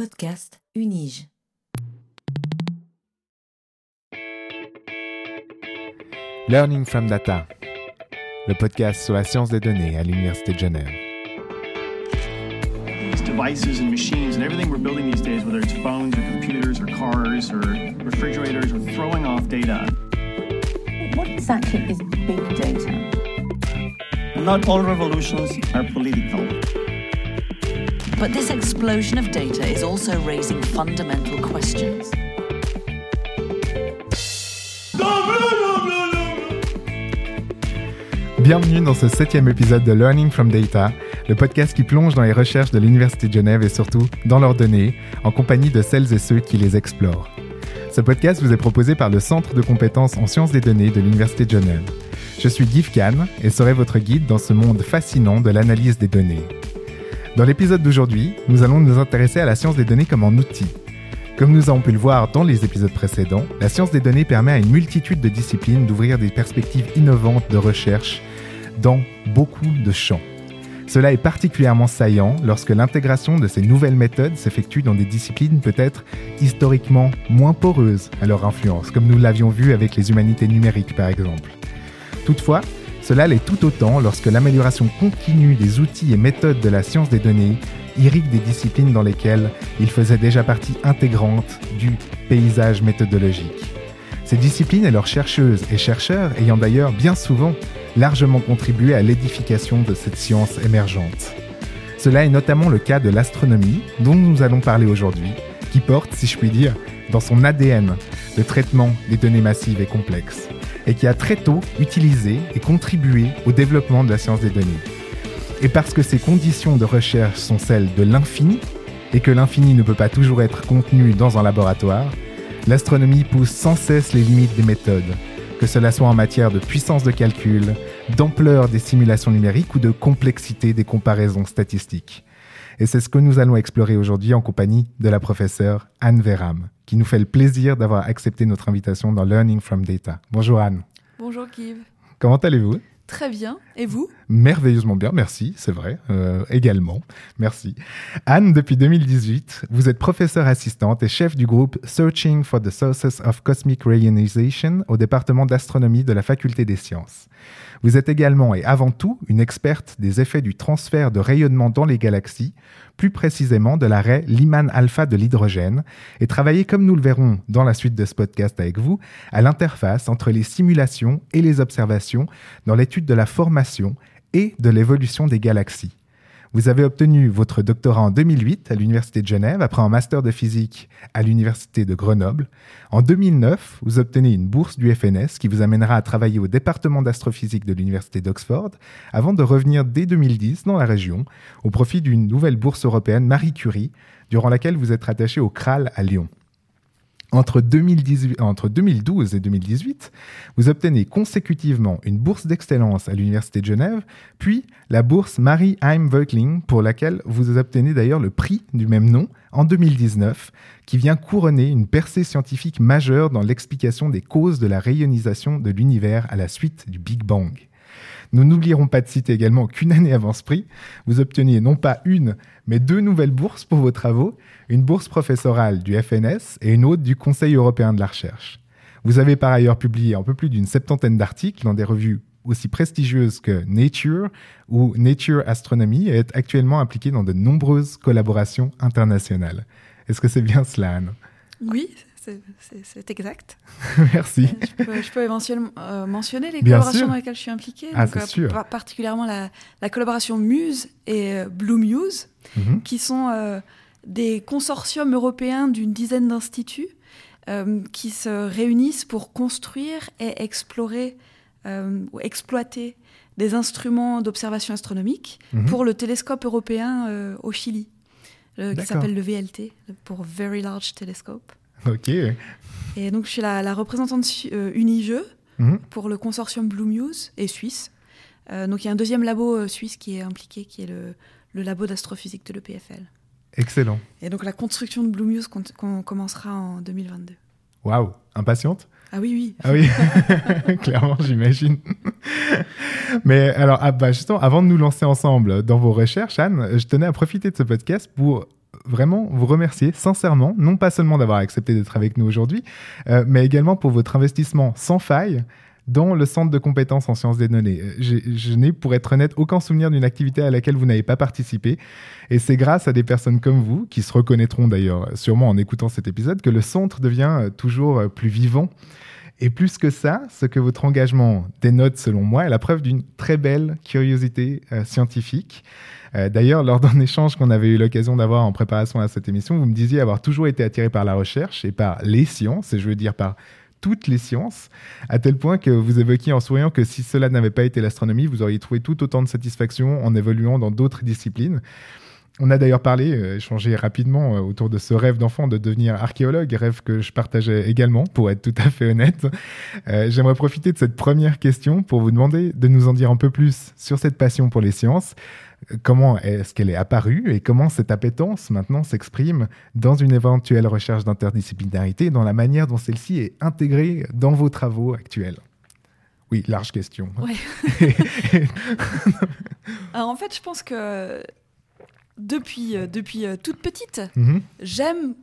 podcast Unige. Learning from Data, le podcast sur la science des données à l'Université de Genève. These devices and machines and everything we're building these days, whether it's phones or computers or cars or refrigerators, are throwing off data. What exactly is big data? Not all revolutions are political. But this explosion of data is also raising fundamental questions. Bienvenue dans ce septième épisode de Learning from Data, le podcast qui plonge dans les recherches de l'Université de Genève et surtout dans leurs données, en compagnie de celles et ceux qui les explorent. Ce podcast vous est proposé par le Centre de compétences en sciences des données de l'Université de Genève. Je suis Guy Kahn et serai votre guide dans ce monde fascinant de l'analyse des données. Dans l'épisode d'aujourd'hui, nous allons nous intéresser à la science des données comme un outil. Comme nous avons pu le voir dans les épisodes précédents, la science des données permet à une multitude de disciplines d'ouvrir des perspectives innovantes de recherche dans beaucoup de champs. Cela est particulièrement saillant lorsque l'intégration de ces nouvelles méthodes s'effectue dans des disciplines peut-être historiquement moins poreuses à leur influence, comme nous l'avions vu avec les humanités numériques par exemple. Toutefois, cela l'est tout autant lorsque l'amélioration continue des outils et méthodes de la science des données irrigue des disciplines dans lesquelles il faisait déjà partie intégrante du paysage méthodologique. Ces disciplines et leurs chercheuses et chercheurs ayant d'ailleurs bien souvent largement contribué à l'édification de cette science émergente. Cela est notamment le cas de l'astronomie, dont nous allons parler aujourd'hui, qui porte, si je puis dire, dans son ADN le traitement des données massives et complexes, et qui a très tôt utilisé et contribué au développement de la science des données. Et parce que ces conditions de recherche sont celles de l'infini, et que l'infini ne peut pas toujours être contenu dans un laboratoire, l'astronomie pousse sans cesse les limites des méthodes, que cela soit en matière de puissance de calcul, d'ampleur des simulations numériques ou de complexité des comparaisons statistiques. Et c'est ce que nous allons explorer aujourd'hui en compagnie de la professeure Anne Veram, qui nous fait le plaisir d'avoir accepté notre invitation dans Learning from Data. Bonjour Anne. Bonjour Kiv. Comment allez-vous? Très bien. Et vous? Merveilleusement bien, merci, c'est vrai, euh, également. Merci. Anne, depuis 2018, vous êtes professeure assistante et chef du groupe Searching for the Sources of Cosmic Rayonization au département d'astronomie de la Faculté des sciences. Vous êtes également et avant tout une experte des effets du transfert de rayonnement dans les galaxies, plus précisément de l'arrêt Lyman alpha de l'hydrogène, et travaillez, comme nous le verrons dans la suite de ce podcast avec vous, à l'interface entre les simulations et les observations dans l'étude de la formation et de l'évolution des galaxies. Vous avez obtenu votre doctorat en 2008 à l'Université de Genève après un master de physique à l'Université de Grenoble. En 2009, vous obtenez une bourse du FNS qui vous amènera à travailler au département d'astrophysique de l'Université d'Oxford avant de revenir dès 2010 dans la région au profit d'une nouvelle bourse européenne Marie Curie durant laquelle vous êtes rattaché au CRAL à Lyon. Entre, 2018, entre 2012 et 2018, vous obtenez consécutivement une bourse d'excellence à l'Université de Genève, puis la bourse Marie Heim Voegtling, pour laquelle vous obtenez d'ailleurs le prix du même nom en 2019, qui vient couronner une percée scientifique majeure dans l'explication des causes de la rayonisation de l'univers à la suite du Big Bang. Nous n'oublierons pas de citer également qu'une année avant ce prix, vous obteniez non pas une, mais deux nouvelles bourses pour vos travaux, une bourse professorale du FNS et une autre du Conseil européen de la recherche. Vous avez par ailleurs publié un peu plus d'une septantaine d'articles dans des revues aussi prestigieuses que Nature ou Nature Astronomy et êtes actuellement impliqué dans de nombreuses collaborations internationales. Est-ce que c'est bien cela, Anne? Oui, c'est exact. Merci. Je peux, je peux éventuellement euh, mentionner les Bien collaborations sûr. dans lesquelles je suis impliquée. Ah, Donc, euh, sûr. par- particulièrement la, la collaboration Muse et euh, Blue Muse, Mhm. qui sont euh, des consortiums européens d'une dizaine d'instituts euh, qui se réunissent pour construire et explorer euh, ou exploiter des instruments d'observation astronomique Mhm. pour le télescope européen euh, au Chili, euh, qui s'appelle le VLT, pour Very Large Telescope. Ok. Et donc, je suis la, la représentante euh, Unijeu Mhm. pour le consortium Blue Muse et suisse. Euh, donc, il y a un deuxième labo euh, suisse qui est impliqué, qui est le, le labo d'astrophysique de l'EPFL. Excellent. Et donc, la construction de Blue Muse con- con- commencera en 2022. Waouh. Impatiente? Ah oui, oui. Ah oui, clairement, j'imagine. Mais alors, ah bah justement, avant de nous lancer ensemble dans vos recherches, Anne, je tenais à profiter de ce podcast pour vraiment vous remercier sincèrement, non pas seulement d'avoir accepté d'être avec nous aujourd'hui, euh, mais également pour votre investissement sans faille dans le centre de compétences en sciences des données. Euh, je n'ai, pour être honnête, aucun souvenir d'une activité à laquelle vous n'avez pas participé. Et c'est grâce à des personnes comme vous, qui se reconnaîtront d'ailleurs sûrement en écoutant cet épisode, que le centre devient euh, toujours plus vivant. Et plus que ça, ce que votre engagement dénote, selon moi, est la preuve d'une très belle curiosité scientifique. Euh, d'ailleurs, lors d'un échange qu'on avait eu l'occasion d'avoir en préparation à cette émission, vous me disiez avoir toujours été attiré par la recherche et par les sciences, et je veux dire par toutes les sciences, à tel point que vous évoquiez en souriant que si cela n'avait pas été l'astronomie, vous auriez trouvé tout autant de satisfaction en évoluant dans d'autres disciplines. On a d'ailleurs parlé, euh, échangé rapidement euh, autour de ce rêve d'enfant de devenir archéologue, rêve que je partageais également, pour être tout à fait honnête. J'aimerais profiter de cette première question pour vous demander de nous en dire un peu plus sur cette passion pour les sciences, comment est-ce qu'elle est apparue et comment cette appétence maintenant s'exprime dans une éventuelle recherche d'interdisciplinarité, dans la manière dont celle-ci est intégrée dans vos travaux actuels? Oui, large question. Alors en fait, je pense que depuis, euh, depuis euh, toute petite, mhm. j'aime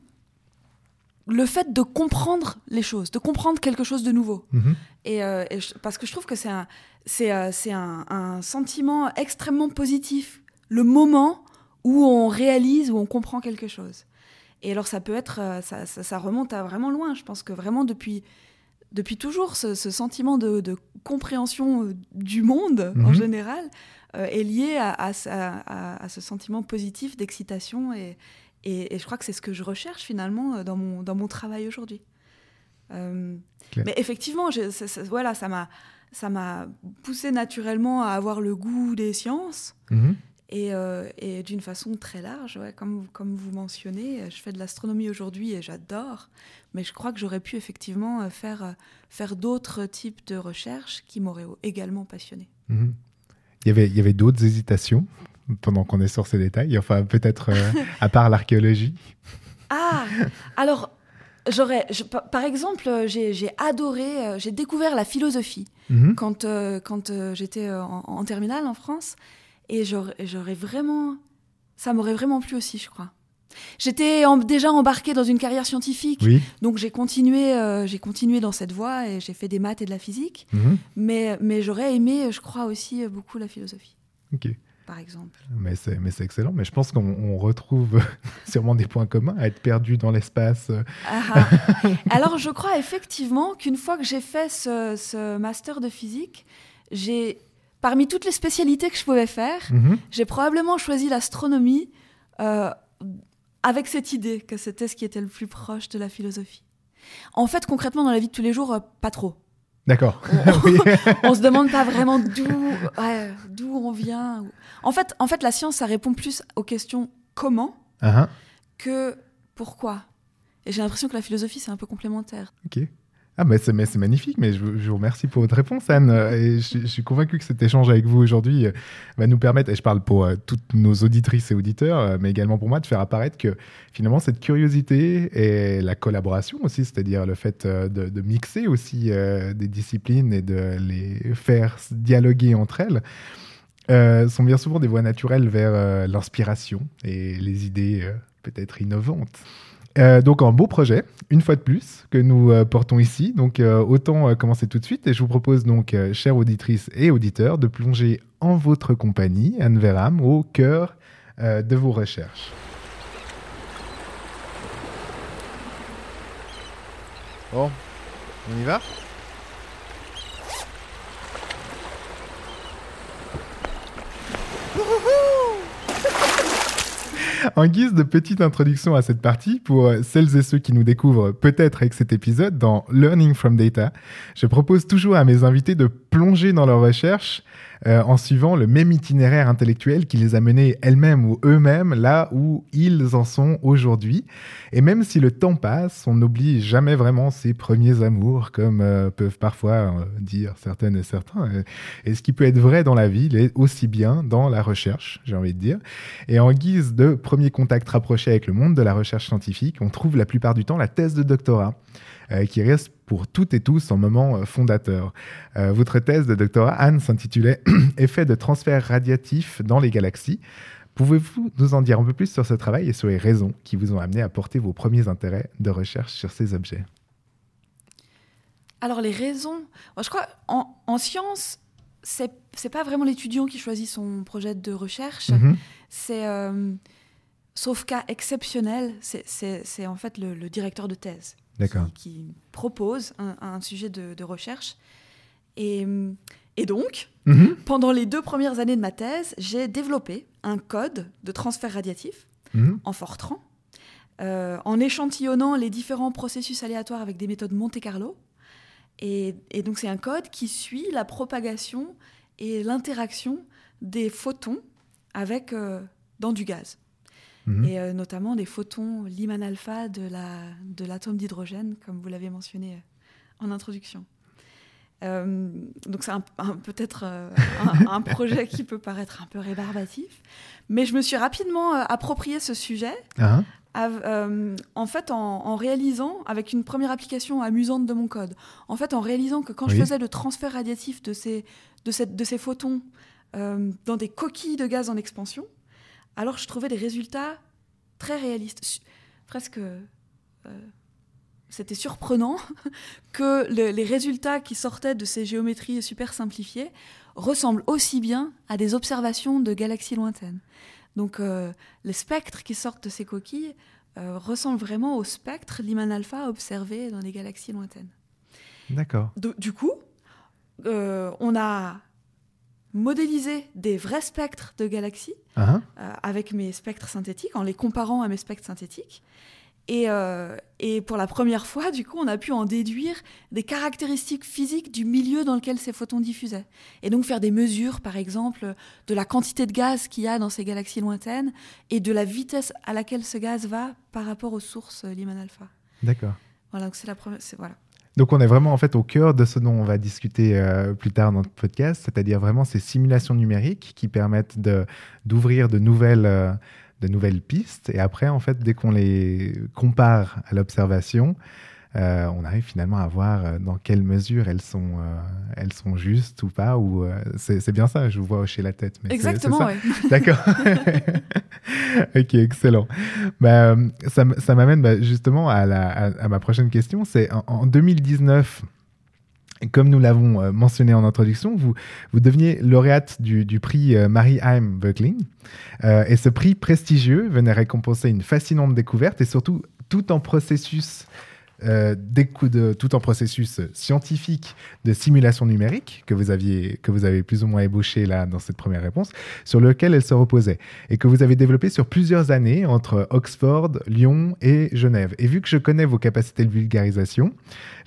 le fait de comprendre les choses, de comprendre quelque chose de nouveau. Mhm. Et, euh, parce que je trouve que c'est un, c'est, euh, un, sentiment extrêmement positif, le moment où on réalise, où on comprend quelque chose. Et alors ça peut être, euh, ça, remonte à vraiment loin. Je pense que vraiment depuis, depuis toujours, ce, sentiment de, compréhension du monde en mhm. général est lié à, ce sentiment positif d'excitation et, et, je crois que c'est ce que je recherche finalement euh, dans mon, dans mon travail aujourd'hui. Euh, mais effectivement, voilà, ça m'a ça m'a poussé naturellement à avoir le goût des sciences. Mhm. Et, euh, et d'une façon très large, comme, comme vous mentionnez, je fais de l'astronomie aujourd'hui et j'adore, mais je crois que j'aurais pu effectivement faire, faire d'autres types de recherches qui m'auraient également passionné. Mhm. Il y avait, il y avait d'autres hésitations pendant qu'on est sur ces détails Enfin, peut-être euh, à part l'archéologie Ah, alors, j'aurais, par exemple, j'ai adoré, euh, j'ai découvert la philosophie mhm. quand, euh, quand j'étais en, terminale en France. Et j'aurais vraiment. Ça m'aurait vraiment plu aussi, je crois. J'étais déjà embarquée dans une carrière scientifique, donc j'ai continué, j'ai continué dans cette voie et j'ai fait des maths et de la physique. Mhm. Mais, mais j'aurais aimé, je crois aussi, beaucoup la philosophie. Ok par exemple. Mais c'est, mais c'est excellent. Mais je pense qu'on retrouve sûrement des points communs à être perdu dans l'espace. Ah, ah. Alors, je crois effectivement qu'une fois que j'ai fait ce, master de physique, j'ai, parmi toutes les spécialités que je pouvais faire, mhm. j'ai probablement choisi l'astronomie euh, avec cette idée que c'était ce qui était le plus proche de la philosophie. En fait, concrètement, dans la vie de tous les jours, euh, pas trop. D'accord. On, ne se demande pas vraiment d'où d'où on vient. En fait, en fait, la science, ça répond plus aux questions comment uh-huh. que pourquoi. Et j'ai l'impression que la philosophie, c'est un peu complémentaire. Ok. Ah, c'est magnifique, mais je, vous remercie pour votre réponse, Anne. Et je, suis convaincu que cet échange avec vous aujourd'hui euh, va nous permettre, et je parle pour euh, toutes nos auditrices et auditeurs, euh, mais également pour moi, de faire apparaître que finalement cette curiosité et la collaboration aussi, c'est-à-dire le fait de, mixer aussi des disciplines et de les faire dialoguer entre elles, sont bien souvent des voies naturelles vers l'inspiration et les idées peut-être innovantes. Euh, donc un beau projet, une fois de plus, que nous euh, portons ici. Donc euh, autant commencer tout de suite. Et je vous propose donc, chères auditrices et auditeurs, de plonger en votre compagnie, Anne Veram, au cœur de vos recherches. Bon, on y va? En guise de petite introduction à cette partie, pour celles et ceux qui nous découvrent peut-être avec cet épisode dans Learning from Data, je propose toujours à mes invités de plonger dans leurs recherches euh, en suivant le même itinéraire intellectuel qui les a menés elles-mêmes ou eux-mêmes là où ils en sont aujourd'hui. Et même si le temps passe, on n'oublie jamais vraiment ses premiers amours, comme euh, peuvent parfois euh, dire certaines et certains. Et ce qui peut être vrai dans la vie, l'est aussi bien dans la recherche, j'ai envie de dire. Et en guise de premier contact rapproché avec le monde de la recherche scientifique, on trouve la plupart du temps la thèse de doctorat. Euh, qui reste pour toutes et tous un moment euh, fondateur. Euh, votre thèse de doctorat, Anne, s'intitulait Effet de transfert radiatif dans les galaxies Pouvez-vous nous en dire un peu plus sur ce travail et sur les raisons qui vous ont amené à porter vos premiers intérêts de recherche sur ces objets? Alors les raisons, moi, je crois en, en science, c'est c'est pas vraiment l'étudiant qui choisit son projet de recherche, Mhm. c'est euh, sauf cas exceptionnel, c'est- en fait le, le directeur de thèse. Qui, qui propose un, un sujet de, de recherche. Et, et donc, Mhm. pendant les deux premières années de ma thèse, j'ai développé un code de transfert radiatif Mhm. en Fortran, euh, en échantillonnant les différents processus aléatoires avec des méthodes Monte Carlo. Et, et donc c'est un code qui suit la propagation et l'interaction des photons avec euh, dans du gaz. Mhm. Et euh, notamment des photons Lyman alpha de la de l'atome d'hydrogène, comme vous l'avez mentionné euh, en introduction. Euh, donc c'est peut-être euh, un, un projet qui peut paraître un peu rébarbatif, mais je me suis rapidement euh, approprié ce sujet Ah, av- en fait, en, en réalisant, avec une première application amusante de mon code, en fait, en réalisant que quand je faisais le transfert radiatif de ces, de cette- de ces photons dans des coquilles de gaz en expansion, alors je trouvais des résultats très réalistes, presque. euh, c'était surprenant que le- les résultats qui sortaient de ces géométries super simplifiées ressemblent aussi bien à des observations de galaxies lointaines. Donc euh, les spectres qui sortent de ces coquilles euh, ressemblent vraiment aux spectres Lyman alpha observés dans les galaxies lointaines. d'accord. Du coup, euh, on a modélisé des vrais spectres de galaxies Ah, euh, avec mes spectres synthétiques, en les comparant à mes spectres synthétiques. Et, euh, et pour la première fois, du coup, on a pu en déduire des caractéristiques physiques du milieu dans lequel ces photons diffusaient. Et donc faire des mesures, par exemple, de la quantité de gaz qu'il y a dans ces galaxies lointaines et de la vitesse à laquelle ce gaz va par rapport aux sources euh, Lyman alpha. d'accord. Voilà, donc c'est la première. Voilà. Donc on est vraiment en fait au cœur de ce dont on va discuter euh, plus tard dans notre podcast, c'est-à-dire vraiment ces simulations numériques qui permettent d'ouvrir de nouvelles euh, de nouvelles pistes. Et après en fait dès qu'on les compare à l'observation, euh, on arrive finalement à voir euh, dans quelle mesure elles sont euh, elles sont justes ou pas ou euh, c'est bien ça, je vous vois hocher la tête. mais Exactement, ouais. D'accord. ok, excellent. Bah, ça, ça m'amène bah, justement à, la- à- à ma prochaine question. C'est en, en 2019, comme nous l'avons mentionné en introduction, vous, vous deveniez lauréate du, du prix euh, Marie-Heim Böckling. Euh, et ce prix prestigieux venait récompenser une fascinante découverte et surtout tout en processus. Euh, tout en processus scientifique de simulation numérique que vous aviez que vous avez plus ou moins ébauché là dans cette première réponse sur lequel elle se reposait et que vous avez développé sur plusieurs années entre Oxford, Lyon et Genève. Et vu que je connais vos capacités de vulgarisation,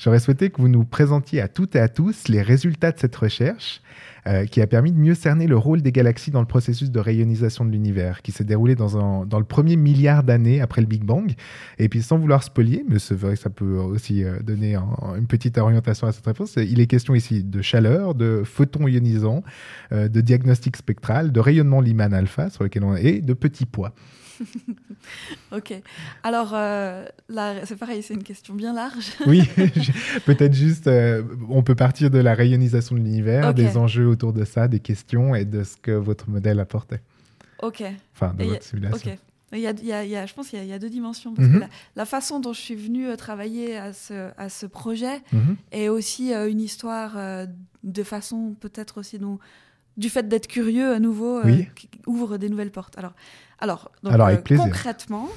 j'aurais souhaité que vous nous présentiez à toutes et à tous les résultats de cette recherche euh, qui a permis de mieux cerner le rôle des galaxies dans le processus de rayonisation de l'univers qui s'est déroulé dans, un- dans le premier milliard d'années après le Big Bang. Et puis sans vouloir spolier, mais c'est vrai que ça peut aussi euh, donner un- une petite orientation à cette réponse, il est question ici de chaleur, de photons ionisants, euh, de diagnostic spectral, de rayonnement Lyman alpha sur lequel on est, et de petits poids. Ok. Alors, euh, c'est pareil, c'est une question bien large. Oui, peut-être juste, euh, on peut partir de la rayonisation de l'univers, des enjeux autour de ça, des questions et de ce que votre modèle apportait. ok. Enfin, de Et votre simulation. Ok. Il y a, il y a- il y a- je pense qu'il y, a- il y a deux dimensions. Parce Mhm. que la, la façon dont je suis venue euh, travailler à ce, à ce projet Mhm. est aussi euh, une histoire euh, de façon peut-être aussi dont, du fait d'être curieux à nouveau euh, Oui. qui ouvre des nouvelles portes. Alors, alors, donc, Alors, euh, concrètement,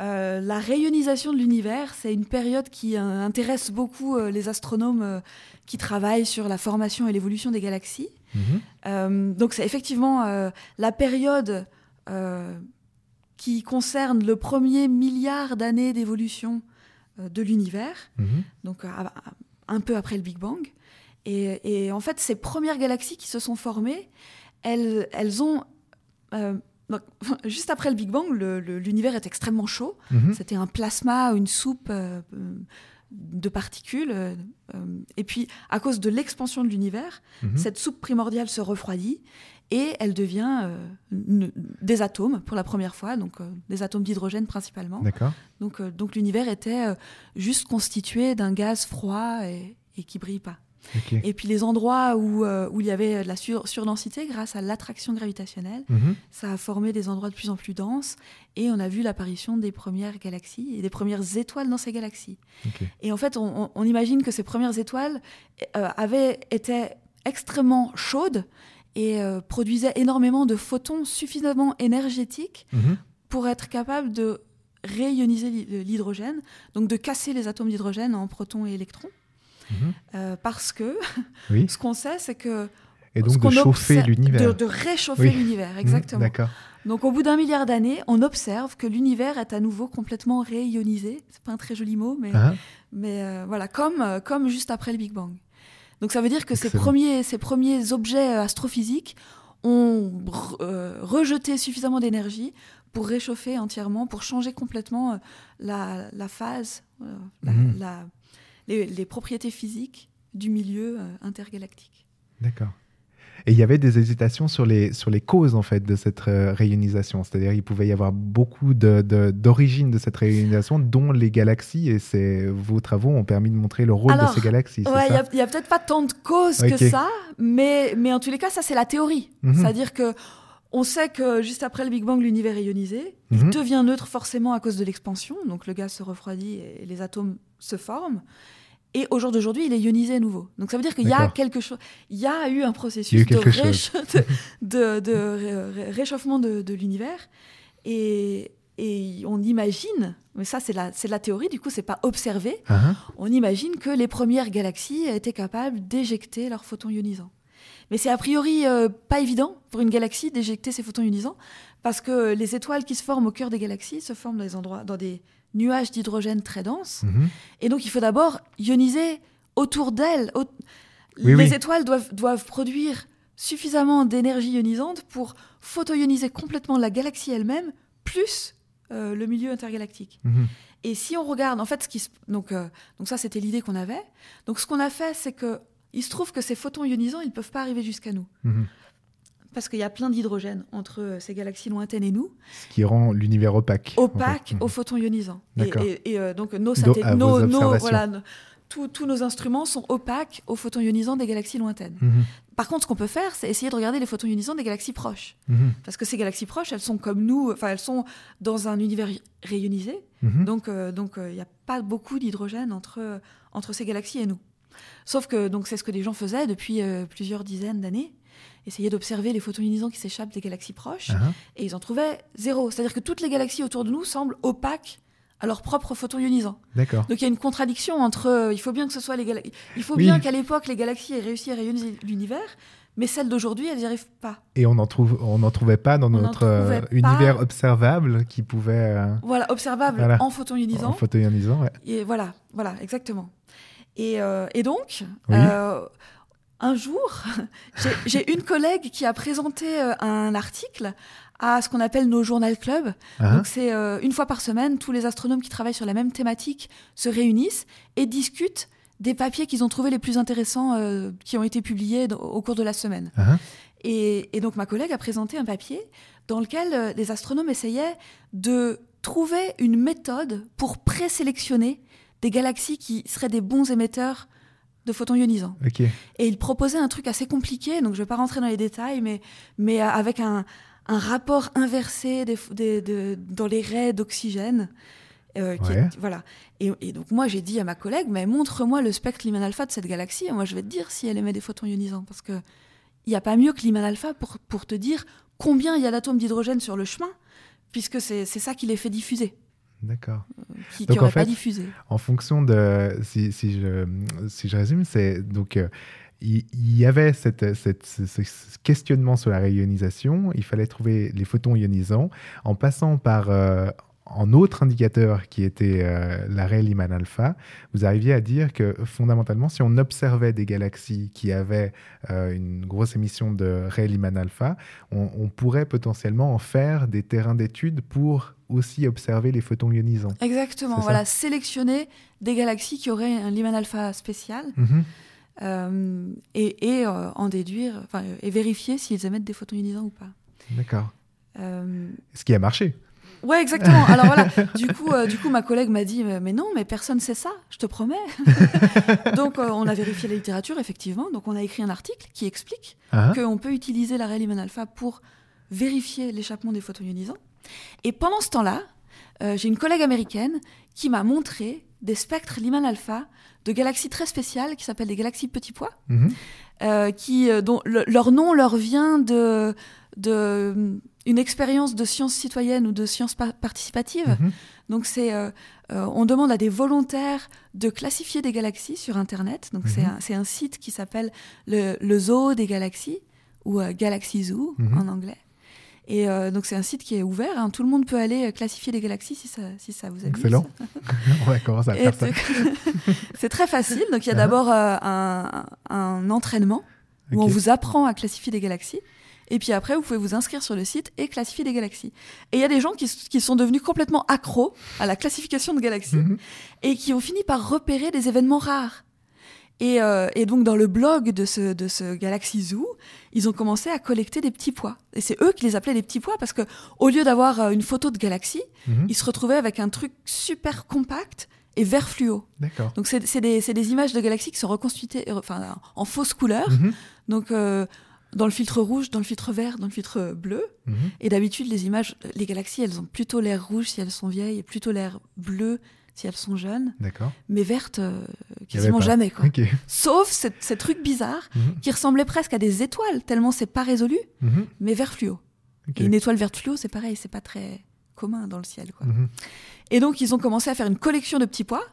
euh, la rayonisation de l'univers, c'est une période qui euh, intéresse beaucoup euh, les astronomes qui travaillent sur la formation et l'évolution des galaxies. Mhm. Donc c'est effectivement la période qui concerne le premier milliard d'années d'évolution de l'univers, Mhm. donc un peu après le Big Bang. Et, et en fait, ces premières galaxies qui se sont formées, elles, elles ont... euh, donc, juste après le Big Bang, l'univers est extrêmement chaud. Mhm. C'était un plasma, une soupe euh, de particules. euh, et puis, à cause de l'expansion de l'univers, Mhm. cette soupe primordiale se refroidit et elle devient euh, une- des atomes pour la première fois, donc euh, des atomes d'hydrogène principalement. D'accord. Donc, euh, donc l'univers était juste constitué d'un gaz froid et, et qui brille pas. Et puis les endroits où, euh, où il y avait de la sur- surdensité, grâce à l'attraction gravitationnelle, Mhm. ça a formé des endroits de plus en plus denses et on a vu l'apparition des premières galaxies et des premières étoiles dans ces galaxies. Et en fait, on, on- on imagine que ces premières étoiles euh, avaient été extrêmement chaudes et euh, produisaient énormément de photons suffisamment énergétiques Mhm. pour être capables de réioniser l'hy- l'hydrogène, donc de casser les atomes d'hydrogène en protons et électrons. Euh, parce que Oui. ce qu'on sait, c'est que Et donc de chauffer l'univers. de, de réchauffer Oui. l'univers, Mhm. exactement. D'accord. Donc au bout d'un milliard d'années, on observe que l'univers est à nouveau complètement réionisé. C'est pas un très joli mot, mais, mais euh, voilà, comme, euh, comme juste après le Big Bang. Donc ça veut dire que ces premiers, ces premiers objets astrophysiques ont re- euh, rejeté suffisamment d'énergie pour réchauffer entièrement, pour changer complètement la, la phase, euh, la- la- les, les propriétés physiques du milieu euh, intergalactique. D'accord. Et il y avait des hésitations sur les, sur les causes en fait de cette euh, réionisation. C'est-à-dire il pouvait y avoir beaucoup de- de- d'origines de, cette réionisation, dont les galaxies. Et vos travaux ont permis de montrer le rôle Alors, de ces galaxies. Ouais, il ça n'y a, peut-être pas tant de causes que ça, mais, mais en tous les cas, ça c'est la théorie. Mhm. C'est-à-dire que on sait que juste après le Big Bang, l'univers est ionisé. Il Mhm. devient neutre forcément à cause de l'expansion, donc le gaz se refroidit et les atomes se forment. Et au jour d'aujourd'hui, il est ionisé à nouveau. Donc ça veut dire qu'il y a quelque chose, il y a eu un processus eu de, réchauffement de, l'univers. Et, et on imagine, mais ça c'est la, la théorie, du coup c'est pas observé, Hein on imagine que les premières galaxies étaient capables d'éjecter leurs photons ionisants. Mais c'est a priori euh, pas évident pour une galaxie d'éjecter ses photons ionisants, parce que les étoiles qui se forment au cœur des galaxies se forment dans des endroits, dans des nuages d'hydrogène très denses, Mhm. et donc il faut d'abord ioniser autour d'elles. Au- Oui, les oui. étoiles doivent, doivent produire suffisamment d'énergie ionisante pour photo-ioniser complètement la galaxie elle-même, plus euh, le milieu intergalactique. Mhm. Et si on regarde, en fait, ce qui se- donc, euh, donc ça, c'était l'idée qu'on avait. Donc, ce qu'on a fait, c'est que il se trouve que ces photons ionisants, ils ne peuvent pas arriver jusqu'à nous. Mhm. Parce qu'il y a plein d'hydrogène entre euh, ces galaxies lointaines et nous, Ce qui rend l'univers opaque. en opaques fait. Mhm. aux photons ionisants. Et, et- et, euh, donc, nos, vos nos, voilà, nos- tous- nos instruments sont opaques aux photons ionisants des galaxies lointaines. Mhm. Par contre, ce qu'on peut faire, c'est essayer de regarder les photons ionisants des galaxies proches. Mhm. Parce que ces galaxies proches, elles sont comme nous, enfin, elles sont dans un univers rayonisé. Mhm. Donc, euh, donc, il n'y a pas beaucoup d'hydrogène entre, euh, entre ces galaxies et nous. Sauf que donc c'est ce que des gens faisaient depuis euh, plusieurs dizaines d'années, essayer d'observer les photons ionisants qui s'échappent des galaxies proches, Hein et ils en trouvaient zéro. C'est-à-dire que toutes les galaxies autour de nous semblent opaques à leurs propres photons ionisants. D'accord. Donc il y a une contradiction entre, euh, il faut bien que ce soit les galaxies, il faut Oui. bien qu'à l'époque les galaxies aient réussi à rayoniser l'univers, mais celles d'aujourd'hui elles n'y arrivent pas. Et on n'en trouve, on n'en trouvait pas dans On notre euh, pas. univers observable qui pouvait euh, Voilà, observable Voilà. en photons ionisants. en photoionisant. Ouais. Et voilà, voilà, exactement. Et, euh, et donc, Oui. Un jour, j'ai- une collègue qui a présenté euh, un article à ce qu'on appelle nos journal club. Hein Donc c'est euh, une fois par semaine, tous les astronomes qui travaillent sur la même thématique se réunissent et discutent des papiers qu'ils ont trouvés les plus intéressants euh, qui ont été publiés au cours de la semaine. Hein Et, et donc ma collègue a présenté un papier dans lequel euh, les astronomes essayaient de trouver une méthode pour présélectionner des galaxies qui seraient des bons émetteurs de photons ionisants. Et ils proposaient un truc assez compliqué, donc je ne vais pas rentrer dans les détails, mais, mais euh, avec un, un rapport inversé des, des- de- dans les raies d'oxygène. euh, est- voilà. Et, et donc moi j'ai dit à ma collègue, mais montre-moi le spectre Lyman alpha de cette galaxie, et moi je vais te dire si elle émet des photons ionisants, parce que il n'y a pas mieux que Lyman alpha pour, pour te dire combien il y a d'atomes d'hydrogène sur le chemin, puisque c'est c'est ça qui les fait diffuser, D'accord. qui Donc, en n'aurait pas fait, diffusé. En fonction de, si, si je, si je résume, c'est donc euh, il, y avait cette, cette- ce, ce- ce questionnement sur la réionisation. Il fallait trouver les photons ionisants en passant par euh, en autre indicateur qui était euh, l'arrêt Lyman alpha. Vous arriviez à dire que fondamentalement, si on observait des galaxies qui avaient euh, une grosse émission de ray Lyman alpha, on, on pourrait potentiellement en faire des terrains d'études pour aussi observer les photons ionisants. Exactement, voilà, sélectionner des galaxies qui auraient un Lyman alpha spécial Mhm. euh, et, et, euh, en déduire, et vérifier s'ils émettent des photons ionisants ou pas. D'accord. Ce qui a marché. Ouais, exactement. Alors voilà, du coup, euh, du coup, ma collègue m'a dit, mais non, mais personne sait ça, je te promets. donc, euh, on a vérifié la littérature, effectivement. Donc, on a écrit un article qui explique Ah, qu'on peut utiliser l'arrêt Lyman alpha pour vérifier l'échappement des photons ionisants. Et pendant ce temps-là, euh, j'ai une collègue américaine qui m'a montré des spectres Lyman alpha de galaxies très spéciales qui s'appellent des galaxies petits pois, mhm. qui, dont le- leur nom leur vient de, de une expérience de sciences citoyennes ou de sciences par- participatives. Mhm. Donc c'est, euh, euh, on demande à des volontaires de classifier des galaxies sur Internet. Donc c'est Mhm. un, site qui s'appelle le, le Zoo des galaxies ou euh, Galaxy Zoo Mhm. en anglais. Et donc c'est un site qui est ouvert. hein. Tout le monde peut aller classifier des galaxies si ça, si ça vous amuse. Excellent. On va commencer à faire ça. c'est- très facile. Donc il y a Ah. d'abord un, un entraînement où on vous apprend à classifier des galaxies. Et puis après, vous pouvez vous inscrire sur le site et classifier des galaxies. Et il y a des gens qui, qui sont devenus complètement accros à la classification de galaxies Mhm. et qui ont fini par repérer des événements rares. Et, euh, et donc dans le blog de ce, de ce Galaxy Zoo, ils ont commencé à collecter des petits pois. Et c'est eux qui les appelaient les petits pois parce que au lieu d'avoir euh, une photo de galaxie, Mhm. ils se retrouvaient avec un truc super compact et vert fluo. D'accord. Donc c'est des, des images de galaxies qui sont reconstituées enfin, en fausse couleur. Mhm. Donc euh, dans le filtre rouge, dans le filtre vert, dans le filtre bleu. Mhm. Et d'habitude, les images, les galaxies, elles ont plutôt l'air rouge si elles sont vieilles et plutôt l'air bleu si elles sont jeunes, D'accord. mais vertes euh, quasiment jamais. Quoi. Sauf ces, ces trucs bizarres Mhm. qui ressemblaient presque à des étoiles, tellement c'est pas résolu, Mhm. mais vert fluo. Et une étoile verte fluo, c'est pareil, c'est pas très commun dans le ciel. Quoi. Et donc, ils ont commencé à faire une collection de petits pois.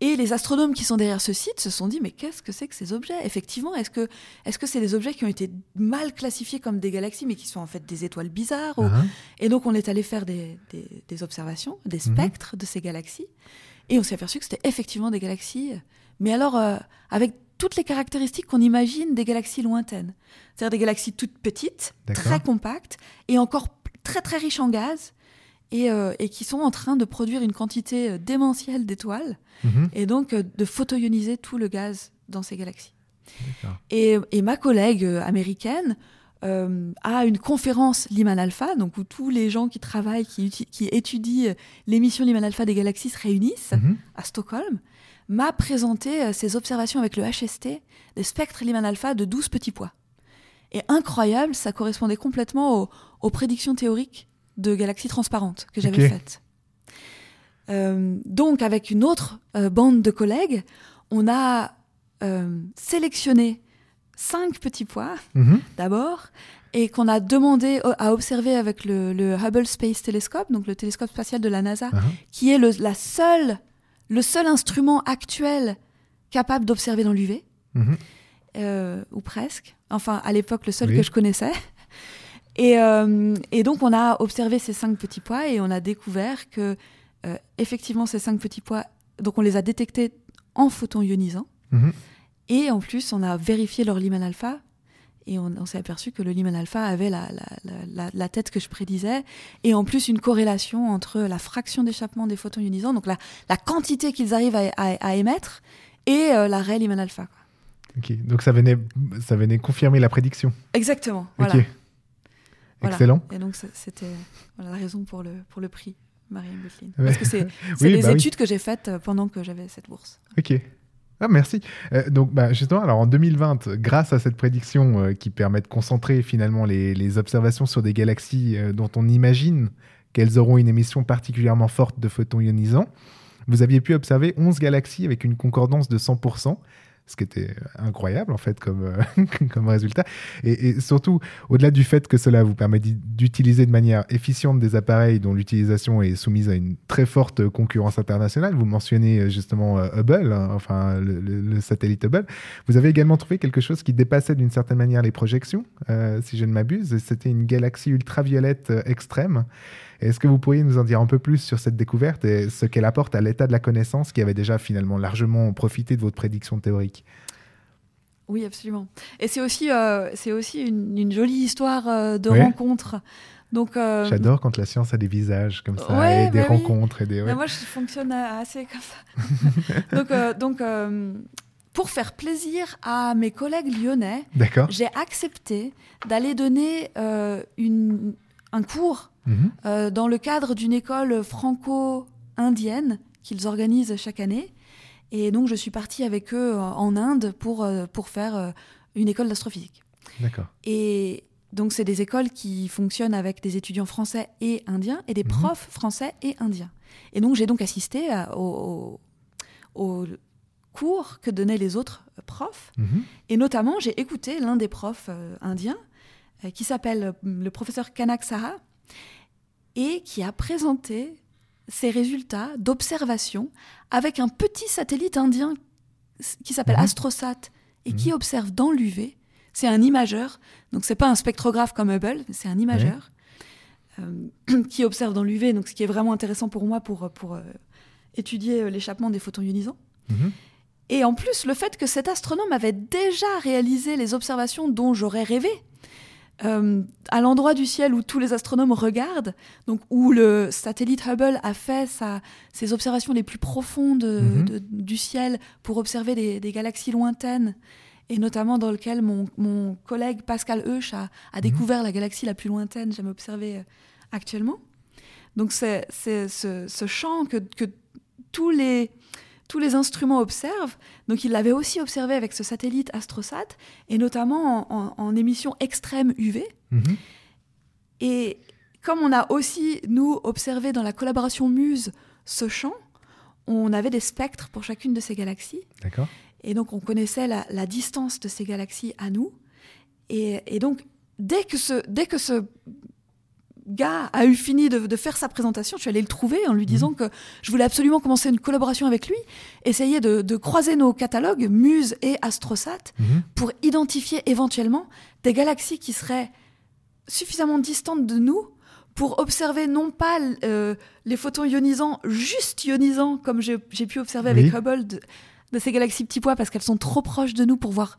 Et les astronomes qui sont derrière ce site se sont dit, mais qu'est-ce que c'est que ces objets? Effectivement, est-ce que c'est des objets qui ont été mal classifiés comme des galaxies, mais qui sont en fait des étoiles bizarres ou- Ah. Et donc, on est allé faire des, des- des observations, des Mhm. spectres de ces galaxies. Et on s'est aperçu que c'était effectivement des galaxies, mais alors euh, avec toutes les caractéristiques qu'on imagine des galaxies lointaines. C'est-à-dire des galaxies toutes petites, très compactes, et encore très très riches en gaz, et, euh, et qui sont en train de produire une quantité euh, démentielle d'étoiles, Mhm. et donc euh, de photoioniser tout le gaz dans ces galaxies. Et, et ma collègue américaine euh, a une conférence Lyman Alpha, donc où tous les gens qui travaillent, qui, étudient l'émission Lyman Alpha des galaxies se réunissent Mhm. à Stockholm, m'a présenté ses observations avec le HST des spectres Lyman Alpha de 12 petits pois. Et incroyable, ça correspondait complètement aux, aux prédictions théoriques de galaxies transparentes que j'avais Ok. faites. Euh, donc, avec une autre euh, bande de collègues, on a euh, sélectionné cinq petits pois Mhm. d'abord et qu'on a demandé à observer avec le, le Hubble Space Telescope, donc le télescope spatial de la NASA, Ah. qui est le, la seule, le seul instrument actuel capable d'observer dans l'UV, Mhm. euh, ou presque. Enfin, à l'époque, le seul Oui. que je connaissais. Et, euh, et donc, on a observé ces cinq petits pois et on a découvert que, euh, effectivement, ces cinq petits pois, donc on les a détectés en photons ionisants. Mhm. Et en plus, on a vérifié leur Lyman alpha. Et on, on s'est aperçu que le Lyman alpha avait la, la, la- la- la tête que je prédisais. Et en plus, une corrélation entre la fraction d'échappement des photons ionisants, donc la, quantité qu'ils arrivent à, à- à émettre, et euh, l'arrêt Lyman alpha. quoi. Ok. Donc ça venait, ça venait confirmer la prédiction. Exactement. Voilà. Voilà. Excellent. Et donc, c'était voilà, la raison pour le, pour le prix Marianne Butlin. Parce que c'est Oui, des bah oui. études que j'ai faites euh, pendant que j'avais cette bourse. Ok. Ah, merci. Euh, donc, bah, justement, alors en 2020, grâce à cette prédiction euh, qui permet de concentrer finalement les, les observations sur des galaxies euh, dont on imagine qu'elles auront une émission particulièrement forte de photons ionisants, vous aviez pu observer 11 galaxies avec une concordance de 100%, ce qui était incroyable en fait comme, euh, comme résultat. Et, surtout, au-delà du fait que cela vous permet d'utiliser de manière efficiente des appareils dont l'utilisation est soumise à une très forte concurrence internationale, vous mentionnez euh, justement euh, Hubble, hein, enfin le, satellite Hubble, vous avez également trouvé quelque chose qui dépassait d'une certaine manière les projections, si je ne m'abuse, c'était une galaxie ultraviolette extrême. Est-ce que vous pourriez nous en dire un peu plus sur cette découverte et ce qu'elle apporte à l'état de la connaissance qui avait déjà finalement largement profité de votre prédiction théorique? Oui, absolument. Et c'est aussi, euh, c'est aussi une, une jolie histoire euh, de rencontre. Donc, euh, J'adore quand la science a des visages comme ça, Ouais, et des bah oui. rencontres et des... ouais. moi, je fonctionne assez comme ça. donc, euh, donc euh, pour faire plaisir à mes collègues lyonnais, j'ai accepté d'aller donner une, un cours Mhm. euh, dans le cadre d'une école franco-indienne qu'ils organisent chaque année. Et donc, je suis partie avec eux euh, en Inde pour, euh, pour faire une école d'astrophysique. D'accord. Et donc, c'est des écoles qui fonctionnent avec des étudiants français et indiens et des Mhm. profs français et indiens. Et donc, j'ai donc assisté à- au, au- au cours que donnaient les autres profs. Mhm. Et notamment, j'ai écouté l'un des profs euh, indiens qui s'appelle euh, le professeur Kanak Saha et qui a présenté ses résultats d'observation avec un petit satellite indien qui s'appelle Mhm. Astrosat et qui observe dans l'UV. C'est un imageur, donc c'est pas un spectrographe comme Hubble, c'est un imageur euh, qui observe dans l'UV, donc ce qui est vraiment intéressant pour moi pour, pour euh, étudier euh, l'échappement des photons ionisants. Mhm. Et en plus, le fait que cet astronome avait déjà réalisé les observations dont j'aurais rêvé, euh, à l'endroit du ciel où tous les astronomes regardent, donc où le satellite Hubble a fait sa- ses observations les plus profondes euh, Mhm. de- du ciel pour observer des, des galaxies lointaines, et notamment dans lequel mon, mon collègue Pascal Heuch a, a découvert la galaxie la plus lointaine jamais observée euh, actuellement. Donc c'est c'est ce, ce champ que, que tous les tous les instruments observent. Donc il l'avait aussi observé avec ce satellite Astrosat, et notamment en, en- en émission extrême UV. Mhm. Et comme on a aussi, nous, observé dans la collaboration Muse ce champ, on avait des spectres pour chacune de ces galaxies. D'accord. Et donc, on connaissait la, la distance de ces galaxies à nous. Et, et donc, dès que ce, dès que ce gars a eu fini de, de faire sa présentation, je suis allée le trouver en lui disant que je voulais absolument commencer une collaboration avec lui, essayer de, de croiser nos catalogues, Muse et Astrosat, Mhm. pour identifier éventuellement des galaxies qui seraient suffisamment distantes de nous pour observer non pas euh, les photons ionisants, juste ionisants, comme j'ai pu observer avec. Hubble de, de ces galaxies petits pois, parce qu'elles sont trop proches de nous pour voir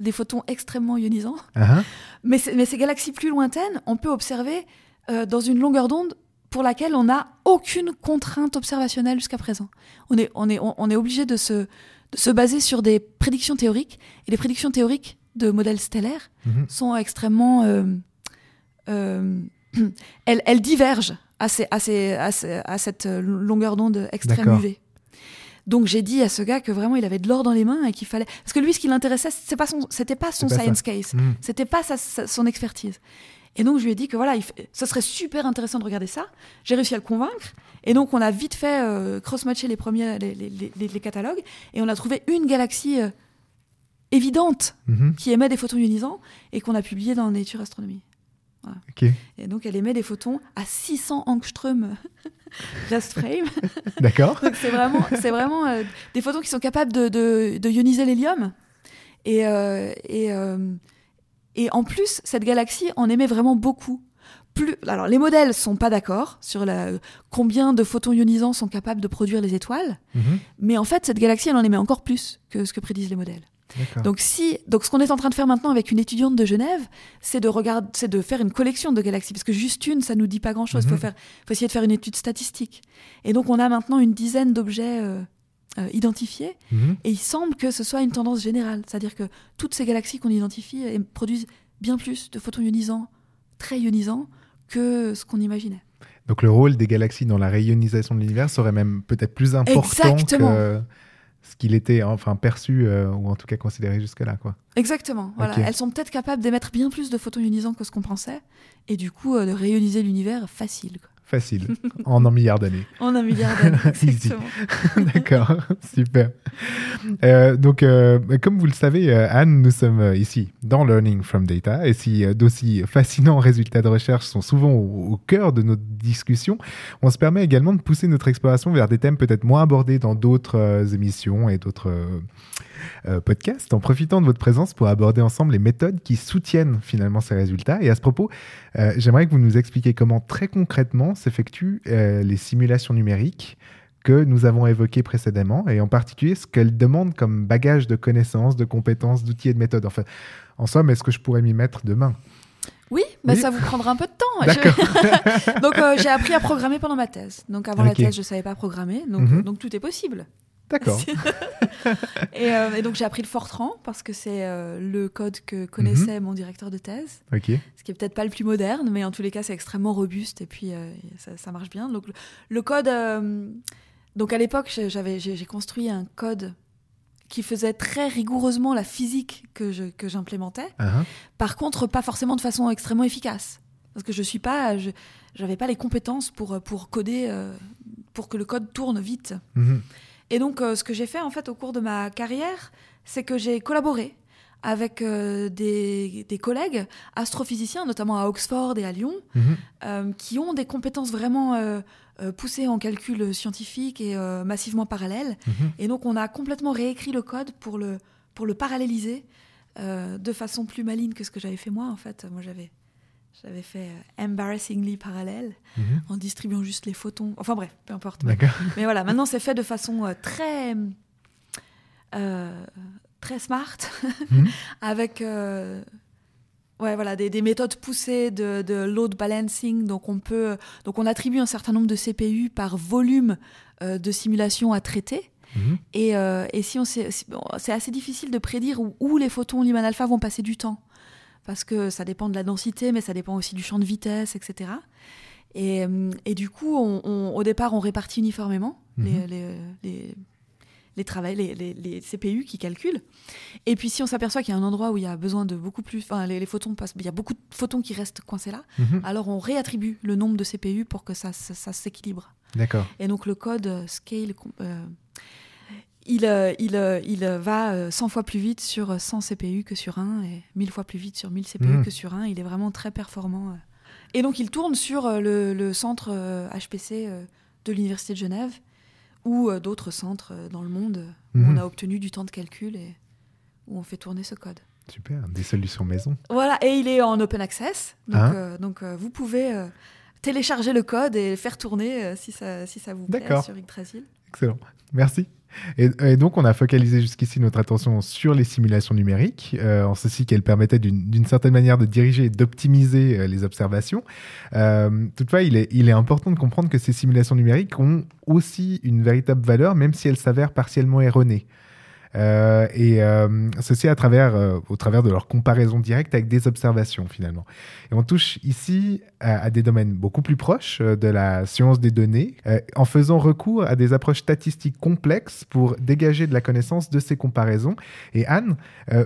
des photons extrêmement ionisants. Ah, ah. Mais ces galaxies plus lointaines, on peut observer euh, dans une longueur d'onde pour laquelle on n'a aucune contrainte observationnelle jusqu'à présent. On est, on est, on, on est obligé de se, de se baser sur des prédictions théoriques. Et les prédictions théoriques de modèles stellaires Mhm. sont extrêmement... euh, euh, elles, elles divergent à, ces- à, ces- à, ces- à cette longueur d'onde extrême. UV. Donc j'ai dit à ce gars que vraiment il avait de l'or dans les mains et qu'il fallait parce que lui ce qui l'intéressait c'est pas son c'était pas son pas science case Mhm. c'était pas sa- sa- son expertise. Et donc je lui ai dit que voilà, il fait- ce serait super intéressant de regarder ça. J'ai réussi à le convaincre. Et donc on a vite fait euh, cross-matcher les premiers les, les- les- les catalogues et on a trouvé une galaxie euh, évidente Mhm. qui émet des photons ionisants et qu'on a publié dans Nature Astronomy. Ok. Et donc elle émet des photons à 600 angstrom rest frame. D'accord. Donc c'est vraiment, c'est vraiment euh, des photons qui sont capables de, de, de ioniser l'hélium. Et, euh, et, euh, et en plus, cette galaxie en émet vraiment beaucoup. Plus, alors les modèles sont pas d'accord sur la, combien de photons ionisants sont capables de produire les étoiles, Mhm. mais en fait cette galaxie elle en émet encore plus que ce que prédisent les modèles. Donc si, donc ce qu'on est en train de faire maintenant avec une étudiante de Genève, c'est de regarder, c'est de faire une collection de galaxies, parce que juste une, ça nous dit pas grand-chose. Il Mhm. faut faire, faut essayer de faire une étude statistique. Et donc on a maintenant une dizaine d'objets euh, euh, identifiés, Mhm. et il semble que ce soit une tendance générale, c'est-à-dire que toutes ces galaxies qu'on identifie produisent bien plus de photons ionisants, très ionisants, que ce qu'on imaginait. Donc le rôle des galaxies dans la réionisation de l'univers serait même peut-être plus important Exactement. que ce qu'il était enfin perçu euh, ou en tout cas considéré jusque-là quoi. Exactement. Voilà. Elles sont peut-être capables d'émettre bien plus de photons ionisants que ce qu'on pensait, et du coup euh, de rayoniser l'univers facile. quoi. Facile, en un milliard d'années. En un milliard d'années. Exactement. D'accord, super. Euh, donc, euh, comme vous le savez, euh, Anne, nous sommes ici dans Learning from Data, et si d'aussi fascinants résultats de recherche sont souvent au, au cœur de nos discussions, on se permet également de pousser notre exploration vers des thèmes peut-être moins abordés dans d'autres euh, émissions et d'autres euh, podcasts, en profitant de votre présence pour aborder ensemble les méthodes qui soutiennent finalement ces résultats. Et à ce propos, euh, j'aimerais que vous nous expliquiez comment très concrètement s'effectuent euh, les simulations numériques que nous avons évoquées précédemment, et en particulier ce qu'elles demandent comme bagage de connaissances, de compétences, d'outils et de méthodes. Enfin, en somme, est-ce que je pourrais m'y mettre demain? Oui, mais Oui. ça vous prendra un peu de temps. Je- donc euh, j'ai appris à programmer pendant ma thèse. Donc avant la thèse, je savais pas programmer. Donc, Mhm. donc tout est possible. D'accord. et, euh, et donc j'ai appris le Fortran parce que c'est euh, le code que connaissait mon directeur de thèse. Ce qui est peut-être pas le plus moderne, mais en tous les cas c'est extrêmement robuste et puis euh, ça, ça marche bien. Donc le, le code, donc à l'époque j'ai- j'avais j'ai j'ai construit un code qui faisait très rigoureusement la physique que je- que j'implémentais. Ah, ah. Par contre, pas forcément de façon extrêmement efficace. Parce que je suis pas, j'avais pas les compétences pour, pour coder, pour que le code tourne vite. Mhm. Et donc, euh, ce que j'ai fait en fait au cours de ma carrière, c'est que j'ai collaboré avec euh, des, des collègues astrophysiciens, notamment à Oxford et à Lyon, Mhm. euh, qui ont des compétences vraiment euh, poussées en calcul scientifique et massivement parallèles. Mhm. Et donc, on a complètement réécrit le code pour le, pour le paralléliser de façon plus maligne que ce que j'avais fait moi. En fait, moi, j'avais, j'avais fait euh, embarrassingly parallèle Mhm. en distribuant juste les photons. Enfin bref, peu importe. Mais voilà, maintenant, c'est fait de façon euh, très, euh, très smart, Mhm. avec ouais, voilà, des, des méthodes poussées de, de load balancing. Donc on, peut, donc, on attribue un certain nombre de CPU par volume de simulation à traiter. Mhm. Et, euh, et si on c'est assez difficile de prédire où, où les photons Lyman alpha vont passer du temps. Parce que ça dépend de la densité, mais ça dépend aussi du champ de vitesse, etc. Et, euh, et du coup, on- on- au départ, on répartit uniformément les, Mhm. les, les, les, travails- les, les- les CPU qui calculent. Et puis, si on s'aperçoit qu'il y a un endroit où il y a besoin de beaucoup plus. Enfin, les, les photons passent. Il y a beaucoup de photons qui restent coincés là. Mhm. Alors, on réattribue le nombre de CPU pour que ça, ça, ça s'équilibre. D'accord. Et donc le code euh, scale, euh, il, euh, il, euh, il euh, va euh, 100 fois plus vite sur 100 CPU que sur 1 et 1000 fois plus vite sur 1000 CPU Mhm. que sur 1. Il est vraiment très performant. Et donc il tourne sur le, le centre HPC de l'Université de Genève ou d'autres centres dans le monde où on a obtenu du temps de calcul et où on fait tourner ce code. Super. Des solutions maison. Voilà, et il est en open access. Donc, euh, donc euh, vous pouvez euh, télécharger le code et le faire tourner si, ça, si ça vous plaît sur Yggdrasil. Excellent. Merci. Et, donc, on a focalisé jusqu'ici notre attention sur les simulations numériques, euh, en ceci qu'elles permettaient d'une certaine manière de diriger et d'optimiser euh, les observations. Euh, toutefois, il est important de comprendre que ces simulations numériques ont aussi une véritable valeur, même si elles s'avèrent partiellement erronées. Euh, et euh, ceci à travers, euh, au travers de leur comparaison directe avec des observations finalement. Et on touche ici à, des domaines beaucoup plus proches de la science des données, en faisant recours à des approches statistiques complexes pour dégager de la connaissance de ces comparaisons. Et Anne,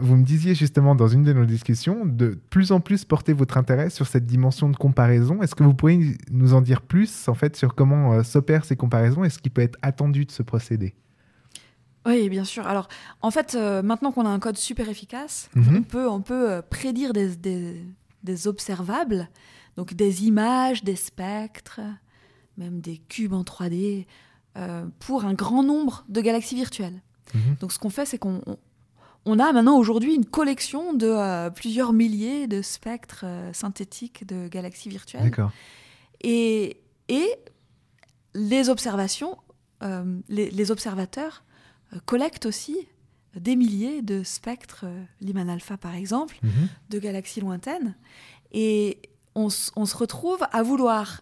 vous me disiez justement dans une de nos discussions de plus en plus porter votre intérêt sur cette dimension de comparaison. Est-ce que vous pourriez nous en dire plus en fait sur comment s'opèrent ces comparaisons et ce qui peut être attendu de ce procédé? Oui, bien sûr. Alors, en fait, euh, maintenant qu'on a un code super efficace, Mhm. on peut, on peut euh, prédire des, des, des observables, donc des images, des spectres, même des cubes en 3D, euh, pour un grand nombre de galaxies virtuelles. Mhm. Donc, ce qu'on fait, c'est qu'on on- on a maintenant aujourd'hui une collection de plusieurs milliers de spectres synthétiques de galaxies virtuelles. D'accord. Et, et les observations, les, les observateurs euh, collectent aussi des milliers de spectres, euh, Lyman alpha par exemple, Mhm. de galaxies lointaines. Et on, se retrouve à vouloir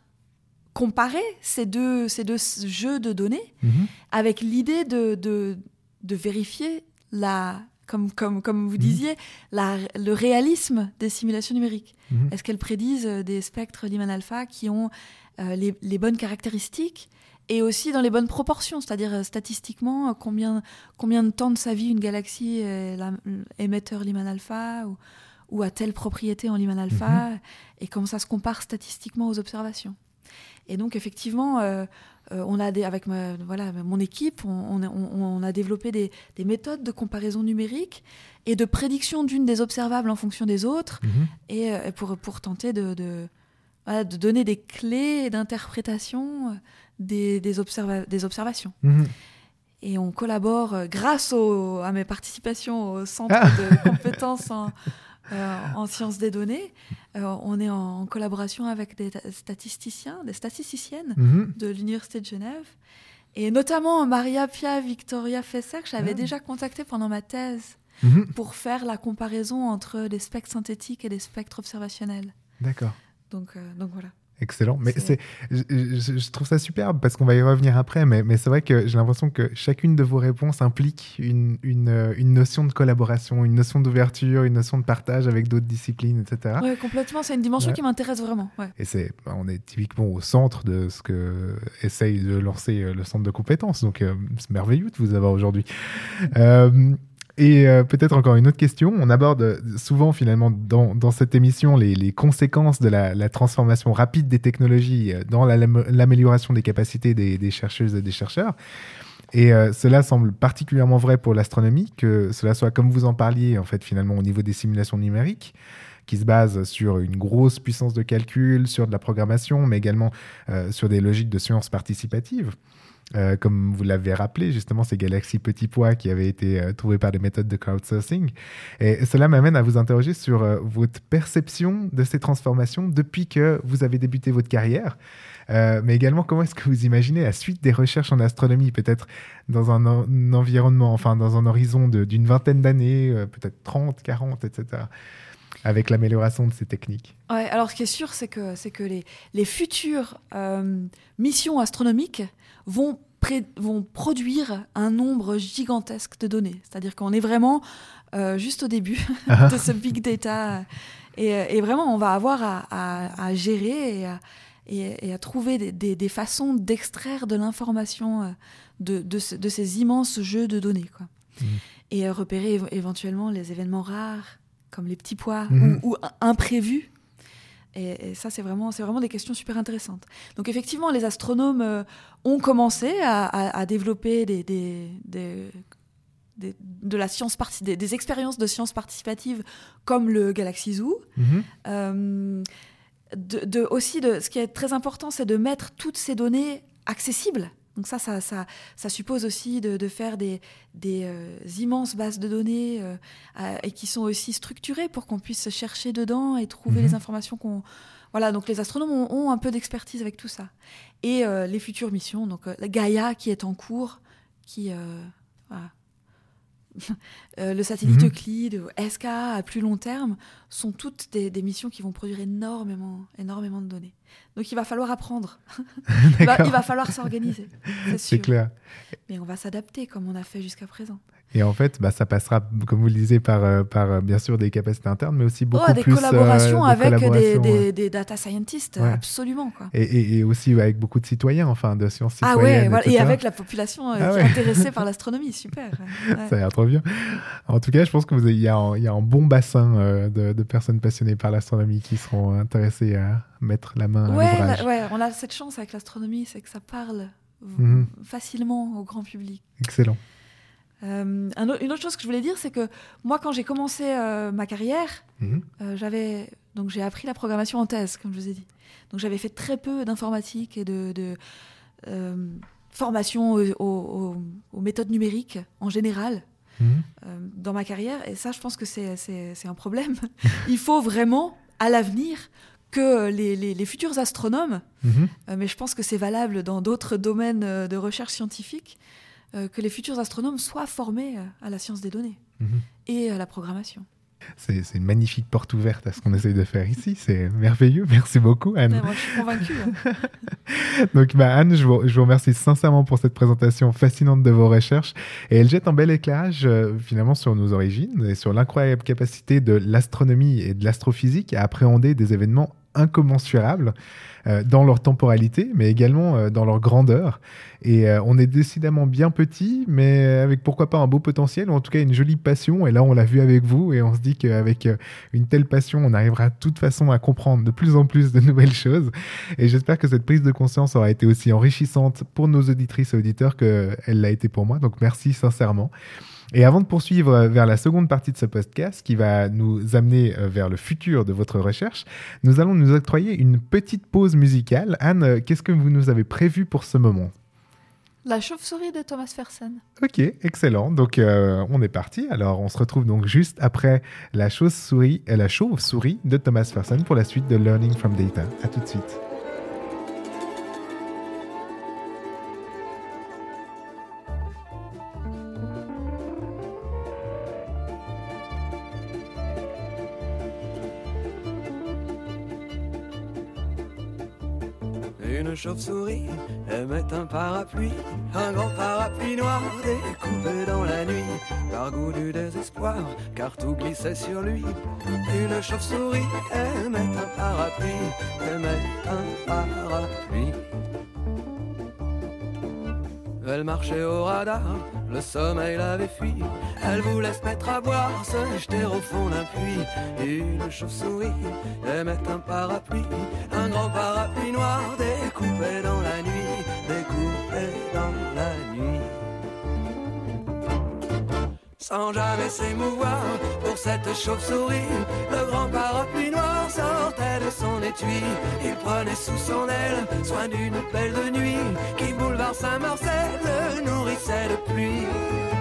comparer ces deux, ces deux jeux de données Mhm. avec l'idée de, de, de vérifier la, comme, comme, comme vous Mhm. disiez, la, le réalisme des simulations numériques. Est-ce qu'elles prédisent euh, des spectres Lyman alpha qui ont euh, les, les bonnes caractéristiques et aussi dans les bonnes proportions, c'est-à-dire euh, statistiquement euh, combien, combien de temps de sa vie une galaxie est la- émetteur Lyman alpha ou, ou a telle propriété en Lyman alpha et comment ça se compare statistiquement aux observations. Et donc effectivement, euh, euh, on a des, avec ma- voilà, mon équipe, on, on a- on- on a développé des, des méthodes de comparaison numérique et de prédiction d'une des observables en fonction des autres Mhm. et pour, pour tenter de, de, voilà, de donner des clés d'interprétation euh, des, des, observa- des observations. Mhm. Et on collabore euh, grâce au- à mes participations au centre Ah. de compétences en, euh, en sciences des données. Euh, on est en, en collaboration avec des ta- statisticiens, des statisticiennes Mhm. de l'Université de Genève. Et notamment Maria Pia Victoria Fesser, que j'avais Ah. déjà contactée pendant ma thèse Mhm. pour faire la comparaison entre les spectres synthétiques et les spectres observationnels. D'accord. Donc, euh, donc voilà. Excellent. Mais C'est- je, je- je trouve ça superbe parce qu'on va y revenir après. Mais, mais c'est vrai que j'ai l'impression que chacune de vos réponses implique une, une, euh, une notion de collaboration, une notion d'ouverture, une notion de partage avec d'autres disciplines, etc. Ouais, complètement. C'est une dimension Ouais. qui m'intéresse vraiment. Ouais. Et c'est, bah, on est typiquement au centre de ce que essaye de lancer euh, le centre de compétences. Donc, euh, c'est merveilleux de vous avoir aujourd'hui. Euh, et euh, peut-être encore une autre question. On aborde euh, souvent finalement dans, cette émission les, conséquences de la, transformation rapide des technologies euh, dans la- l'amélioration des capacités des, chercheuses et des chercheurs. Et cela semble particulièrement vrai pour l'astronomie, que cela soit comme vous en parliez en fait finalement au niveau des simulations numériques qui se basent sur une grosse puissance de calcul, sur de la programmation, mais également sur des logiques de sciences participatives. Euh, comme vous l'avez rappelé, justement, ces galaxies petits pois qui avaient été euh, trouvées par des méthodes de crowdsourcing. Et cela m'amène à vous interroger sur euh, votre perception de ces transformations depuis que vous avez débuté votre carrière. Mais également, comment est-ce que vous imaginez la suite des recherches en astronomie, peut-être dans un, en- un environnement, enfin dans un horizon d'une vingtaine d'années, peut-être 30, 40, etc., avec l'amélioration de ces techniques Ouais, alors ce qui est sûr, c'est que, c'est que les, les futures euh, missions astronomiques vont, pré- vont produire un nombre gigantesque de données. C'est-à-dire qu'on est vraiment euh, juste au début de ce big data. Et, et vraiment, on va avoir à, à- à gérer et à, et- et à trouver des, des- des façons d'extraire de l'information euh, de, de, ce- de ces immenses jeux de données. Quoi. Mhm. Et repérer éve- éventuellement les événements rares, comme les petits pois, Mhm. ou, ou imprévus. Et, et ça, c'est vraiment, c'est vraiment des questions super intéressantes. Donc effectivement, les astronomes euh, ont commencé à, à- à développer des, des- des- des- de la science des, des expériences de science participative comme le Galaxy Zoo. Mhm. Euh, de, de- aussi, de, ce qui est très important, c'est de mettre toutes ces données accessibles. Donc ça, ça, ça, ça suppose aussi de, de faire des, des euh, immenses bases de données euh, et qui sont aussi structurées pour qu'on puisse chercher dedans et trouver Mhm. les informations qu'on... Voilà, donc les astronomes ont, ont un peu d'expertise avec tout ça. Et euh, les futures missions, donc la Gaia qui est en cours, qui... voilà. Le satellite Mhm. Euclide, SK à plus long terme, sont toutes des, des missions qui vont produire énormément, énormément de données. Donc il va falloir apprendre. il, va, D'accord. il va falloir s'organiser. C'est clair. Mais on va s'adapter comme on a fait jusqu'à présent. Et en fait, bah, ça passera, comme vous le disiez, par, euh, par euh, bien sûr des capacités internes, mais aussi beaucoup Oh, des plus euh, collaborations avec des, collaborations, des- ouais. des data scientists, Ouais. absolument. Quoi. Et, et- et aussi ouais, avec beaucoup de citoyens, enfin, de sciences Ah citoyennes. ouais, voilà, et avec la population euh, Ah qui ouais. est intéressée par l'astronomie, super. Ouais. Ça a l'air trop bien. En tout cas, je pense qu'il y, a un- il y a un bon bassin euh, de, de personnes passionnées par l'astronomie qui seront intéressées à mettre la main à Ouais, l'ouvrage. la- ouais, on a cette chance avec l'astronomie, c'est que ça parle Mhm. facilement au grand public. Excellent. Euh, un une autre chose que je voulais dire, c'est que moi, quand j'ai commencé euh, ma carrière, Mhm. euh, j'avais donc j'ai appris la programmation en thèse, comme je vous ai dit. Donc j'avais fait très peu d'informatique et de, de, formation aux, aux- aux méthodes numériques en général Mhm. dans ma carrière. Et ça, je pense que c'est un problème. Il faut vraiment, à l'avenir, que les, les- les futurs astronomes, Mhm. euh, mais je pense que c'est valable dans d'autres domaines euh, de recherche scientifique, euh, que les futurs astronomes soient formés euh, à la science des données Mhm. et à la programmation. C'est une magnifique porte ouverte à ce qu'on essaye de faire ici. C'est merveilleux. Merci beaucoup, Anne. Ouais, moi, je suis convaincue. hein. Donc, bah, Anne, je vous, je vous remercie sincèrement pour cette présentation fascinante de vos recherches. Et elle jette un bel éclairage, euh, finalement, sur nos origines et sur l'incroyable capacité de l'astronomie et de l'astrophysique à appréhender des événements incommensurables euh, dans leur temporalité, mais également euh, dans leur grandeur. Et euh, on est décidément bien petit, mais avec pourquoi pas un beau potentiel, ou en tout cas une jolie passion. Et là, on l'a vu avec vous, et on se dit qu'avec une telle passion, on arrivera de toute façon à comprendre de plus en plus de nouvelles choses. Et j'espère que cette prise de conscience aura été aussi enrichissante pour nos auditrices et auditeurs qu'elle l'a été pour moi. Donc merci sincèrement. Et avant de poursuivre euh, vers la seconde partie de ce podcast qui va nous amener euh, vers le futur de votre recherche, nous allons nous octroyer une petite pause musicale. Anne, euh, qu'est-ce que vous nous avez prévu pour ce moment? La chauve-souris de Thomas Fersen. Ok, excellent. Donc euh, on est parti. Alors on se retrouve donc juste après la chauve-souris, la chauve-souris de Thomas Fersen pour la suite de Learning from Data. À tout de suite. Chauve-souris aimait un parapluie, un grand parapluie noir découpé dans la nuit, par goût du désespoir, car tout glissait sur lui. Une chauve-souris aimait un parapluie, aimait un parapluie. Elle marchait au radar, le sommeil l'avait fui. Elle voulait se mettre à boire, se jeter au fond d'un puits. Une chauve-souris aimait un parapluie, un grand parapluie noir découpé dans la nuit, découpé dans la nuit. Sans jamais s'émouvoir pour cette chauve-souris, le grand parapluie noir sortait de son étui. Il prenait sous son aile soin d'une belle de nuit qui boulevard Saint-Marcel le nourrissait de pluie.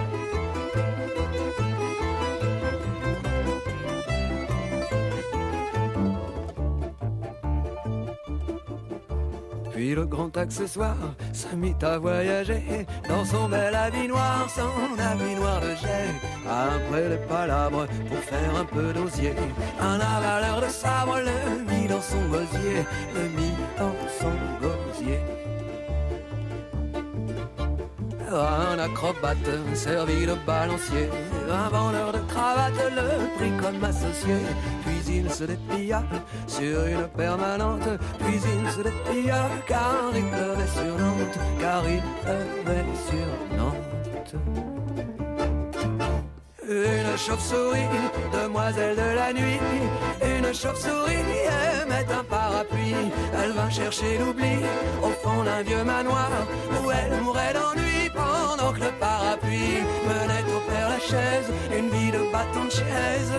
Le grand accessoire se mit à voyager dans son bel habit noir, son habit noir de jet. Après les palabres pour faire un peu d'osier, un avaleur de sabre le mit dans son gosier, le mit dans son gosier. Un acrobate servi de balancier, un vendeur de cravates le prit comme associé. Puis il se déplia sur une permanente, puis il se déplia car il pleuvait sur Nantes, car il pleuvait sur Nantes. Une chauve-souris, demoiselle de la nuit, une chauve-souris aimait un parapluie. Elle vint chercher l'oubli au fond d'un vieux manoir où elle mourait d'ennui pendant que le parapluie menait au père la chaise, une vie de bâton de chaise.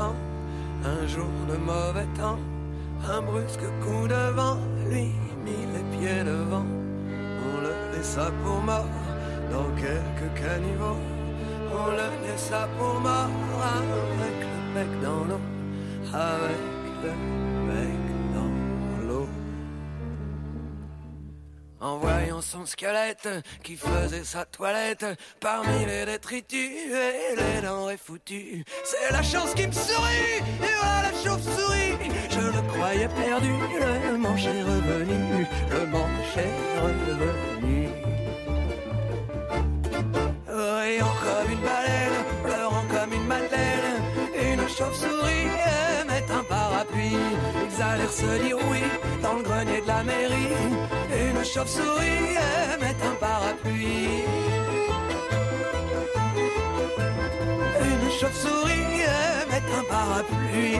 Un jour de mauvais temps, un brusque coup de vent lui mit les pieds devant. On le laissa pour mort dans quelques caniveaux. On le laissa pour mort avec le bec dans l'eau, avec le bec En voyant son squelette qui faisait sa toilette parmi les détritus et les denrées foutues. C'est la chance qui me sourit, et voilà la chauve-souris. Je le croyais perdu, le manche est revenu, le manche est revenu. Riant comme une baleine, pleurant comme une madeleine, une chauve-souris aimait un parapluie. Ils allèrent se dire oui dans le grenier de la mairie. Une chauve-souris aimait un parapluie. Une chauve-souris aimait un parapluie.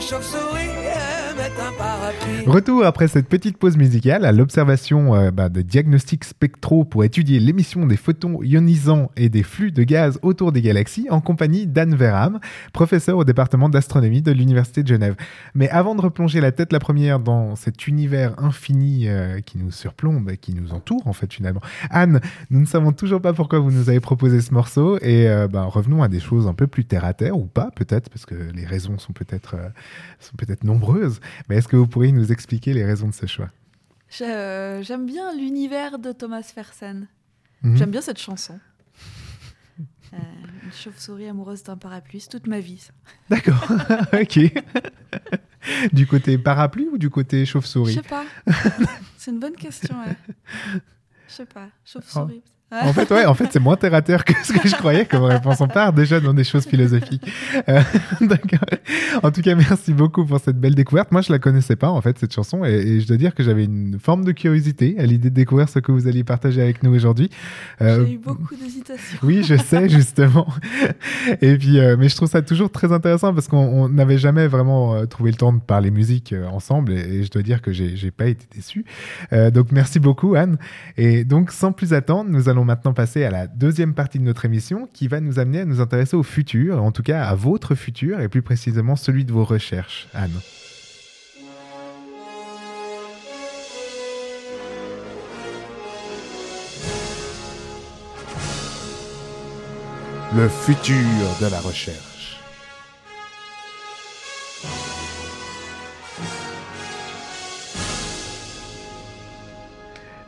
Chauve-souris un parapluie. Retour après cette petite pause musicale à l'observation euh, bah, des diagnostics spectraux pour étudier l'émission des photons ionisants et des flux de gaz autour des galaxies en compagnie d'Anne Verham, professeur au département d'astronomie de l'Université de Genève. Mais avant de replonger la tête la première dans cet univers infini euh, qui nous surplombe et qui nous entoure en fait finalement, Anne, nous ne savons toujours pas pourquoi vous nous avez proposé ce morceau et euh, bah, revenons à des choses un peu plus terre à terre ou pas peut-être parce que les raisons sont peut-être euh, sont peut-être nombreuses. Mais est-ce que vous pourriez nous expliquer les raisons de ce choix? Je- euh, J'aime bien l'univers de Thomas Fersen. Mhm. J'aime bien cette chanson. Euh, une chauve-souris amoureuse d'un parapluie, c'est toute ma vie. D'accord, ok. du côté parapluie ou du côté Je chauve-souris sais pas. c'est une bonne question. ouais. Je sais pas. Chauve-souris. En fait, ouais, en fait, c'est moins terre à terre que ce que je croyais comme réponse. On part déjà dans des choses philosophiques. Euh. En tout cas, merci beaucoup pour cette belle découverte. Moi, je la connaissais pas, en fait, cette chanson, et, et je dois dire que j'avais une forme de curiosité à l'idée de découvrir ce que vous alliez partager avec nous aujourd'hui. Euh, J'ai eu beaucoup d'hésitation. oui, je sais, justement. Et puis, euh, mais je trouve ça toujours très intéressant parce qu'on on n'avait jamais vraiment euh, trouvé le temps de parler musique euh, ensemble et, et je dois dire que j'ai pas été déçu. Donc, merci beaucoup, Anne. Et donc, sans plus attendre, nous allons maintenant passer à la deuxième partie de notre émission qui va nous amener à nous intéresser au futur, en tout cas à votre futur et plus précisément celui de vos recherches, Anne. Le futur de la recherche.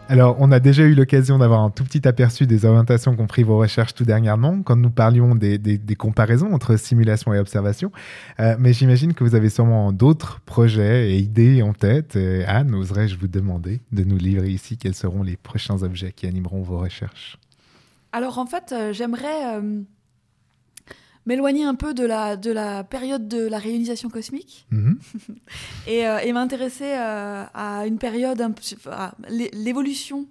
Alors, on a déjà eu l'occasion d'avoir un tout petit aperçu des orientations qu'ont pris vos recherches tout dernièrement, quand nous parlions des, comparaisons entre simulation et observation. Euh, mais j'imagine que vous avez sûrement d'autres projets et idées en tête. Anne, oserais-je vous demander de nous livrer ici quels seront les prochains objets qui animeront vos recherches? Alors en fait, euh, j'aimerais euh, m'éloigner un peu de la, de la période de la réionisation cosmique Mhm. et, euh, et m'intéresser euh, à une période, à l'é- l'évolution,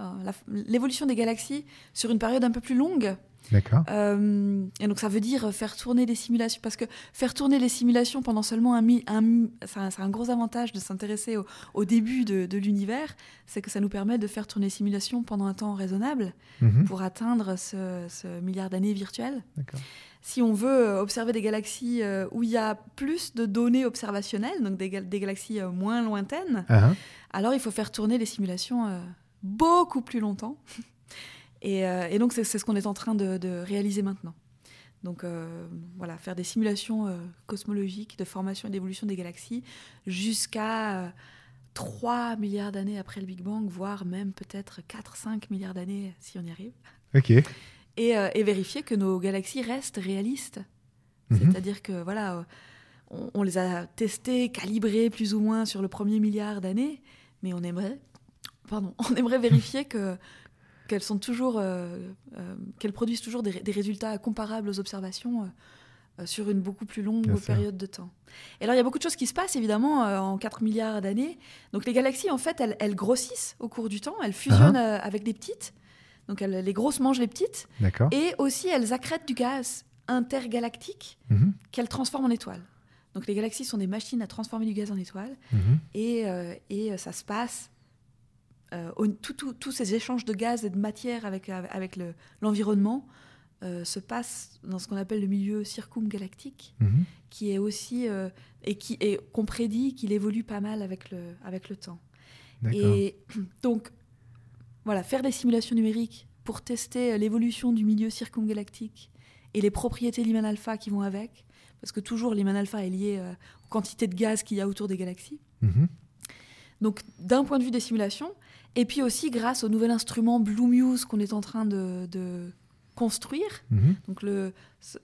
euh, l'évolution des galaxies sur une période un peu plus longue. D'accord. Et donc ça veut dire faire tourner des simulations, parce que faire tourner les simulations pendant seulement un, un mi- c'est un, gros avantage de s'intéresser au, au début de, de l'univers, c'est que ça nous permet de faire tourner les simulations pendant un temps raisonnable Mhm. pour atteindre ce, ce milliard d'années virtuelles. D'accord. Si on veut euh, observer des galaxies euh, où il y a plus de données observationnelles, donc des, gal- des galaxies euh, moins lointaines, Ah, hein. alors il faut faire tourner les simulations beaucoup plus longtemps. Et, et donc c'est c'est ce qu'on est en train de, de réaliser maintenant. Donc euh, voilà, faire des simulations euh, cosmologiques de formation et d'évolution des galaxies jusqu'à euh, 3 milliards d'années après le Big Bang, voire même peut-être 4-5 milliards d'années si on y arrive. Ok. Et, euh, et vérifier que nos galaxies restent réalistes. Mhm. C'est-à-dire que voilà, euh, on, on les a testées, calibrées plus ou moins sur le premier milliard d'années, mais on aimerait, pardon, on aimerait vérifier que qu'elles sont toujours, euh, euh, qu'elles produisent toujours des, des résultats comparables aux observations euh, sur une beaucoup plus longue Bien période de temps. Et alors il y a beaucoup de choses qui se passent évidemment en 4 milliards d'années. Donc les galaxies en fait elles, elles grossissent au cours du temps, elles fusionnent euh, avec des petites. Donc elles- les grosses mangent les petites. Et aussi, elles accrètent du gaz intergalactique Mhm. qu'elles transforment en étoiles. Donc les galaxies sont des machines à transformer du gaz en étoiles. Mhm. Et, euh, et ça se passe, euh, tous ces échanges de gaz et de matière avec, avec le- l'environnement euh, se passent dans ce qu'on appelle le milieu circumgalactique, Mhm. qui est aussi, euh, et qui qu'on prédit qu'il évolue pas mal avec le, avec le temps. D'accord. Et donc, voilà, faire des simulations numériques pour tester euh, l'évolution du milieu circumgalactique et les propriétés de l'Iman alpha qui vont avec, parce que toujours l'Iman alpha est lié euh, aux quantités de gaz qu'il y a autour des galaxies. Mhm. Donc, d'un point de vue des simulations, et puis aussi grâce au nouvel instrument Blue Muse qu'on est en train de, de construire, Mhm. donc le,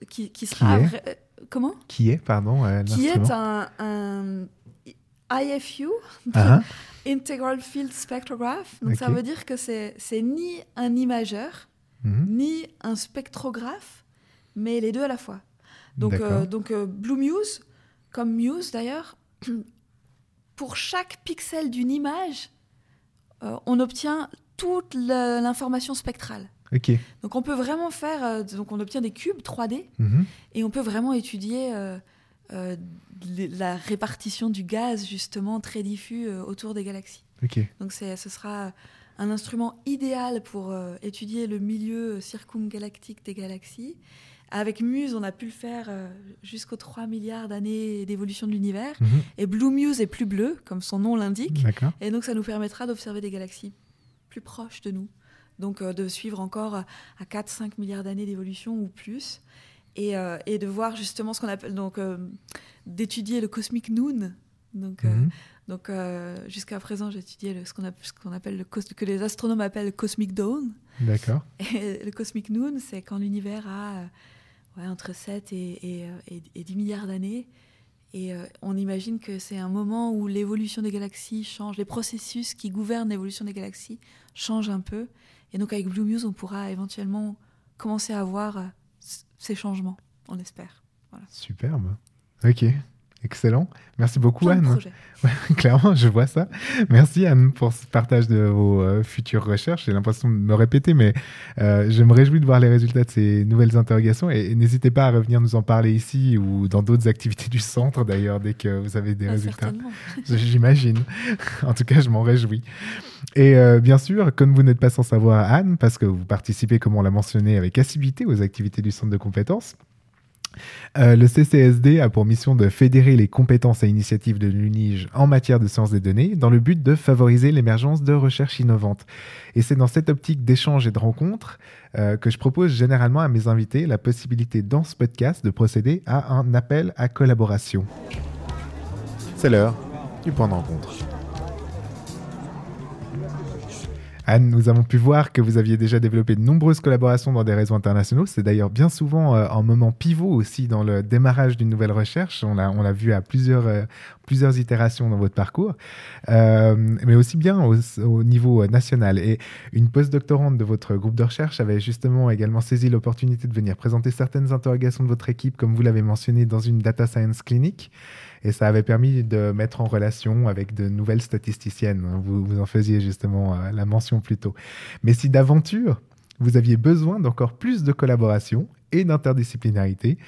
qui, qui sera. est euh, comment? Qui est, pardon, euh, Qui est un IFU, Ah, Integral Field Spectrograph. Donc ça veut dire que c'est ni un imageur, mhm. ni un spectrographe, mais les deux à la fois. Donc, euh, donc euh, Blue Muse, comme Muse d'ailleurs, pour chaque pixel d'une image, euh, on obtient toute l'information spectrale. Donc on peut vraiment faire, donc on obtient des cubes 3D Mhm. et on peut vraiment étudier euh, euh, la répartition du gaz justement très diffus euh, autour des galaxies. Ok. Donc ce sera un instrument idéal pour euh, étudier le milieu circumgalactique des galaxies. Avec Muse, on a pu le faire euh, jusqu'aux 3 milliards d'années d'évolution de l'univers. Mhm. Et Blue Muse est plus bleu, comme son nom l'indique. Et donc ça nous permettra d'observer des galaxies plus proches de nous. Donc euh, de suivre encore à 4-5 milliards d'années d'évolution ou plus. Et, euh, et de voir justement ce qu'on appelle, donc euh, d'étudier le cosmic noon. Donc, euh, Mhm. donc jusqu'à présent, j'ai étudié le- ce qu'on app- ce qu'on appelle le cos- que les astronomes appellent le cosmic dawn. D'accord. Et le cosmic noon, c'est quand l'univers a ouais, entre 7 et, et, et- et 10 milliards d'années. Et euh, on imagine que c'est un moment où l'évolution des galaxies change, les processus qui gouvernent l'évolution des galaxies changent un peu. Et donc avec Blue Muse, on pourra éventuellement commencer à voir ces changements, on espère. Superbe. Ok. Excellent. Merci beaucoup, Plein Anne. Clairement, je vois ça. Merci Anne pour ce partage de vos euh, futures recherches. J'ai l'impression de me répéter, mais euh, je me réjouis de voir les résultats de ces nouvelles interrogations. Et, et n'hésitez pas à revenir nous en parler ici ou dans d'autres activités du centre, d'ailleurs, dès que vous avez des Ah, résultats. J'imagine. en tout cas, je m'en réjouis. Et euh, bien sûr, comme vous n'êtes pas sans savoir, Anne, parce que vous participez, comme on l'a mentionné, avec assiduité aux activités du centre de compétences, euh, le CCSD a pour mission de fédérer les compétences et initiatives de l'UNIGE en matière de sciences des données dans le but de favoriser l'émergence de recherches innovantes. Et c'est dans cette optique d'échange et de rencontre euh, que je propose généralement à mes invités la possibilité dans ce podcast de procéder à un appel à collaboration. C'est l'heure du point de rencontre. Anne, nous avons pu voir que vous aviez déjà développé de nombreuses collaborations dans des réseaux internationaux. C'est d'ailleurs bien souvent euh, un moment pivot aussi dans le démarrage d'une nouvelle recherche. On l'a, on l'a vu à plusieurs, euh, plusieurs itérations dans votre parcours, euh, mais aussi bien au, au, niveau national. Et une postdoctorante de votre groupe de recherche avait justement également saisi l'opportunité de venir présenter certaines interrogations de votre équipe, comme vous l'avez mentionné, dans une data science clinique. Et ça avait permis de mettre en relation avec de nouvelles statisticiennes. Vous, vous en faisiez justement euh, la mention plus tôt. Mais si d'aventure, vous aviez besoin d'encore plus de collaboration et d'interdisciplinarité,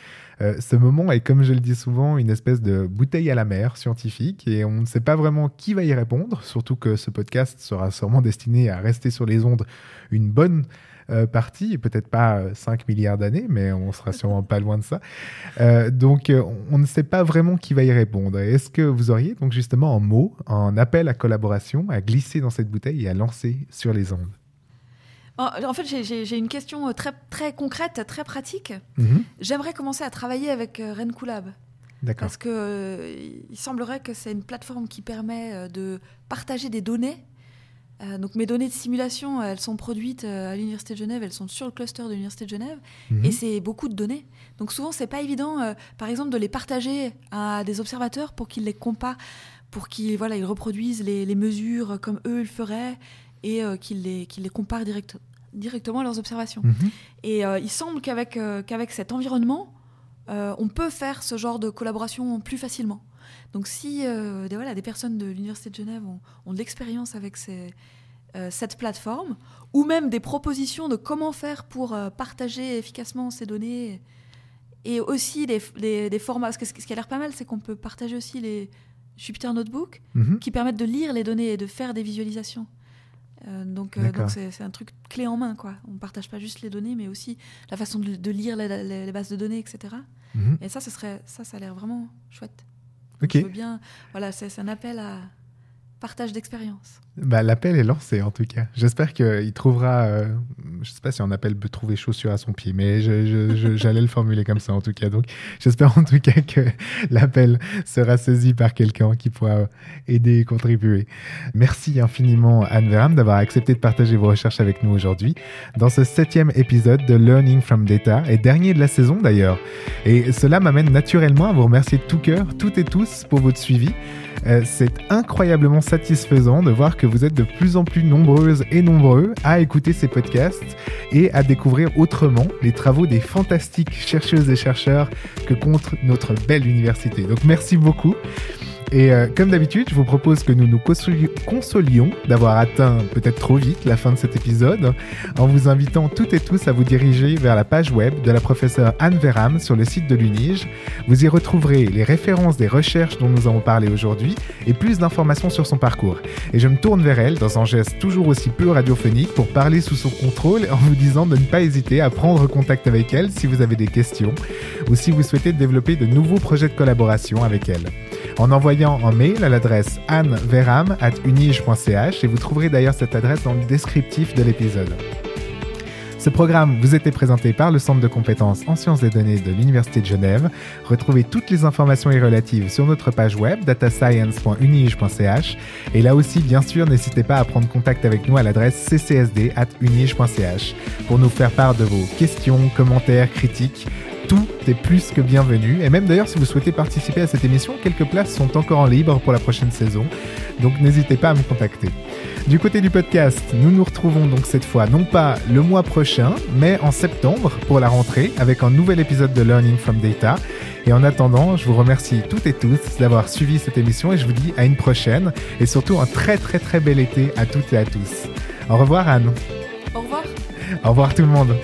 euh, ce moment est, comme je le dis souvent, une espèce de bouteille à la mer scientifique et on ne sait pas vraiment qui va y répondre, surtout que ce podcast sera sûrement destiné à rester sur les ondes une bonne partie, peut-être pas 5 milliards d'années, mais on sera sûrement pas loin de ça. Euh, donc, euh, on ne sait pas vraiment qui va y répondre. Est-ce que vous auriez donc justement en mots, un appel à collaboration, à glisser dans cette bouteille et à lancer sur les ondes? En fait, j'ai une question très, très concrète, très pratique. Mm -hmm. J'aimerais commencer à travailler avec RenCoolab. Parce qu'il euh, il semblerait que c'est une plateforme qui permet de partager des données euh, donc mes données de simulation, elles sont produites euh, à l'université de Genève, elles sont sur le cluster de l'université de Genève, mmh. et c'est beaucoup de données. Donc souvent, c'est pas évident, euh, par exemple, de les partager à des observateurs pour qu'ils les comparent, pour qu'ils voilà, ils reproduisent les, les, mesures comme eux le feraient et euh, qu'ils les, qu'ils les comparent direct, directement à leurs observations. Mmh. Et il semble qu'avec qu'avec cet environnement, on peut faire ce genre de collaboration plus facilement. Donc si euh, des, voilà, des personnes de l'Université de Genève ont, ont de l'expérience avec ces, euh, cette plateforme, ou même des propositions de comment faire pour euh, partager efficacement ces données, et aussi des, des, des formats, parce que ce qui a l'air pas mal, c'est qu'on peut partager aussi les Jupyter Notebook, mm -hmm. qui permettent de lire les données et de faire des visualisations. Euh, donc, euh, donc c'est, un truc clé en main, quoi. On ne partage pas juste les données, mais aussi la façon de, de lire les, les, les, bases de données, etc. -hmm. Et ça, ce serait, ça, ça a l'air vraiment chouette. Ok. Je veux bien, voilà, c'est un appel à partage d'expérience. Bah, L'appel est lancé en tout cas. J'espère qu'il trouvera, euh, je ne sais pas si on appelle trouver chaussure à son pied, mais j'allais le formuler comme ça en tout cas. Donc j'espère en tout cas que l'appel sera saisi par quelqu'un qui pourra aider et contribuer. Merci infiniment Anne Veram d'avoir accepté de partager vos recherches avec nous aujourd'hui dans ce septième épisode de Learning from Data et dernier de la saison d'ailleurs. Et cela m'amène naturellement à vous remercier de tout cœur, toutes et tous, pour votre suivi. Euh, c'est incroyablement satisfaisant de voir que vous êtes de plus en plus nombreuses et nombreux à écouter ces podcasts et à découvrir autrement les travaux des fantastiques chercheuses et chercheurs que compte notre belle université. Donc merci beaucoup. Et euh, comme d'habitude, je vous propose que nous nous consolions d'avoir atteint peut-être trop vite la fin de cet épisode en vous invitant toutes et tous à vous diriger vers la page web de la professeure Anne Veram sur le site de l'UNIGE. Vous y retrouverez les références des recherches dont nous avons parlé aujourd'hui et plus d'informations sur son parcours. Et je me tourne vers elle dans un geste toujours aussi peu radiophonique pour parler sous son contrôle en vous disant de ne pas hésiter à prendre contact avec elle si vous avez des questions ou si vous souhaitez développer de nouveaux projets de collaboration avec elle. En envoyant un mail à l'adresse anneveram.unige.ch et vous trouverez d'ailleurs cette adresse dans le descriptif de l'épisode. Ce programme vous était présenté par le Centre de compétences en sciences des données de l'Université de Genève. Retrouvez toutes les informations y relatives sur notre page web datascience.unige.ch et là aussi, bien sûr, n'hésitez pas à prendre contact avec nous à l'adresse ccsd.unige.ch pour nous faire part de vos questions, commentaires, critiques tout est plus que bienvenu. Et même d'ailleurs, si vous souhaitez participer à cette émission, quelques places sont encore en libre pour la prochaine saison. Donc n'hésitez pas à me contacter. Du côté du podcast, nous nous retrouvons donc cette fois non pas le mois prochain, mais en septembre pour la rentrée avec un nouvel épisode de Learning from Data. Et en attendant, je vous remercie toutes et tous d'avoir suivi cette émission et je vous dis à une prochaine et surtout un très très très bel été à toutes et à tous. Au revoir Anne. Au revoir. Au revoir tout le monde.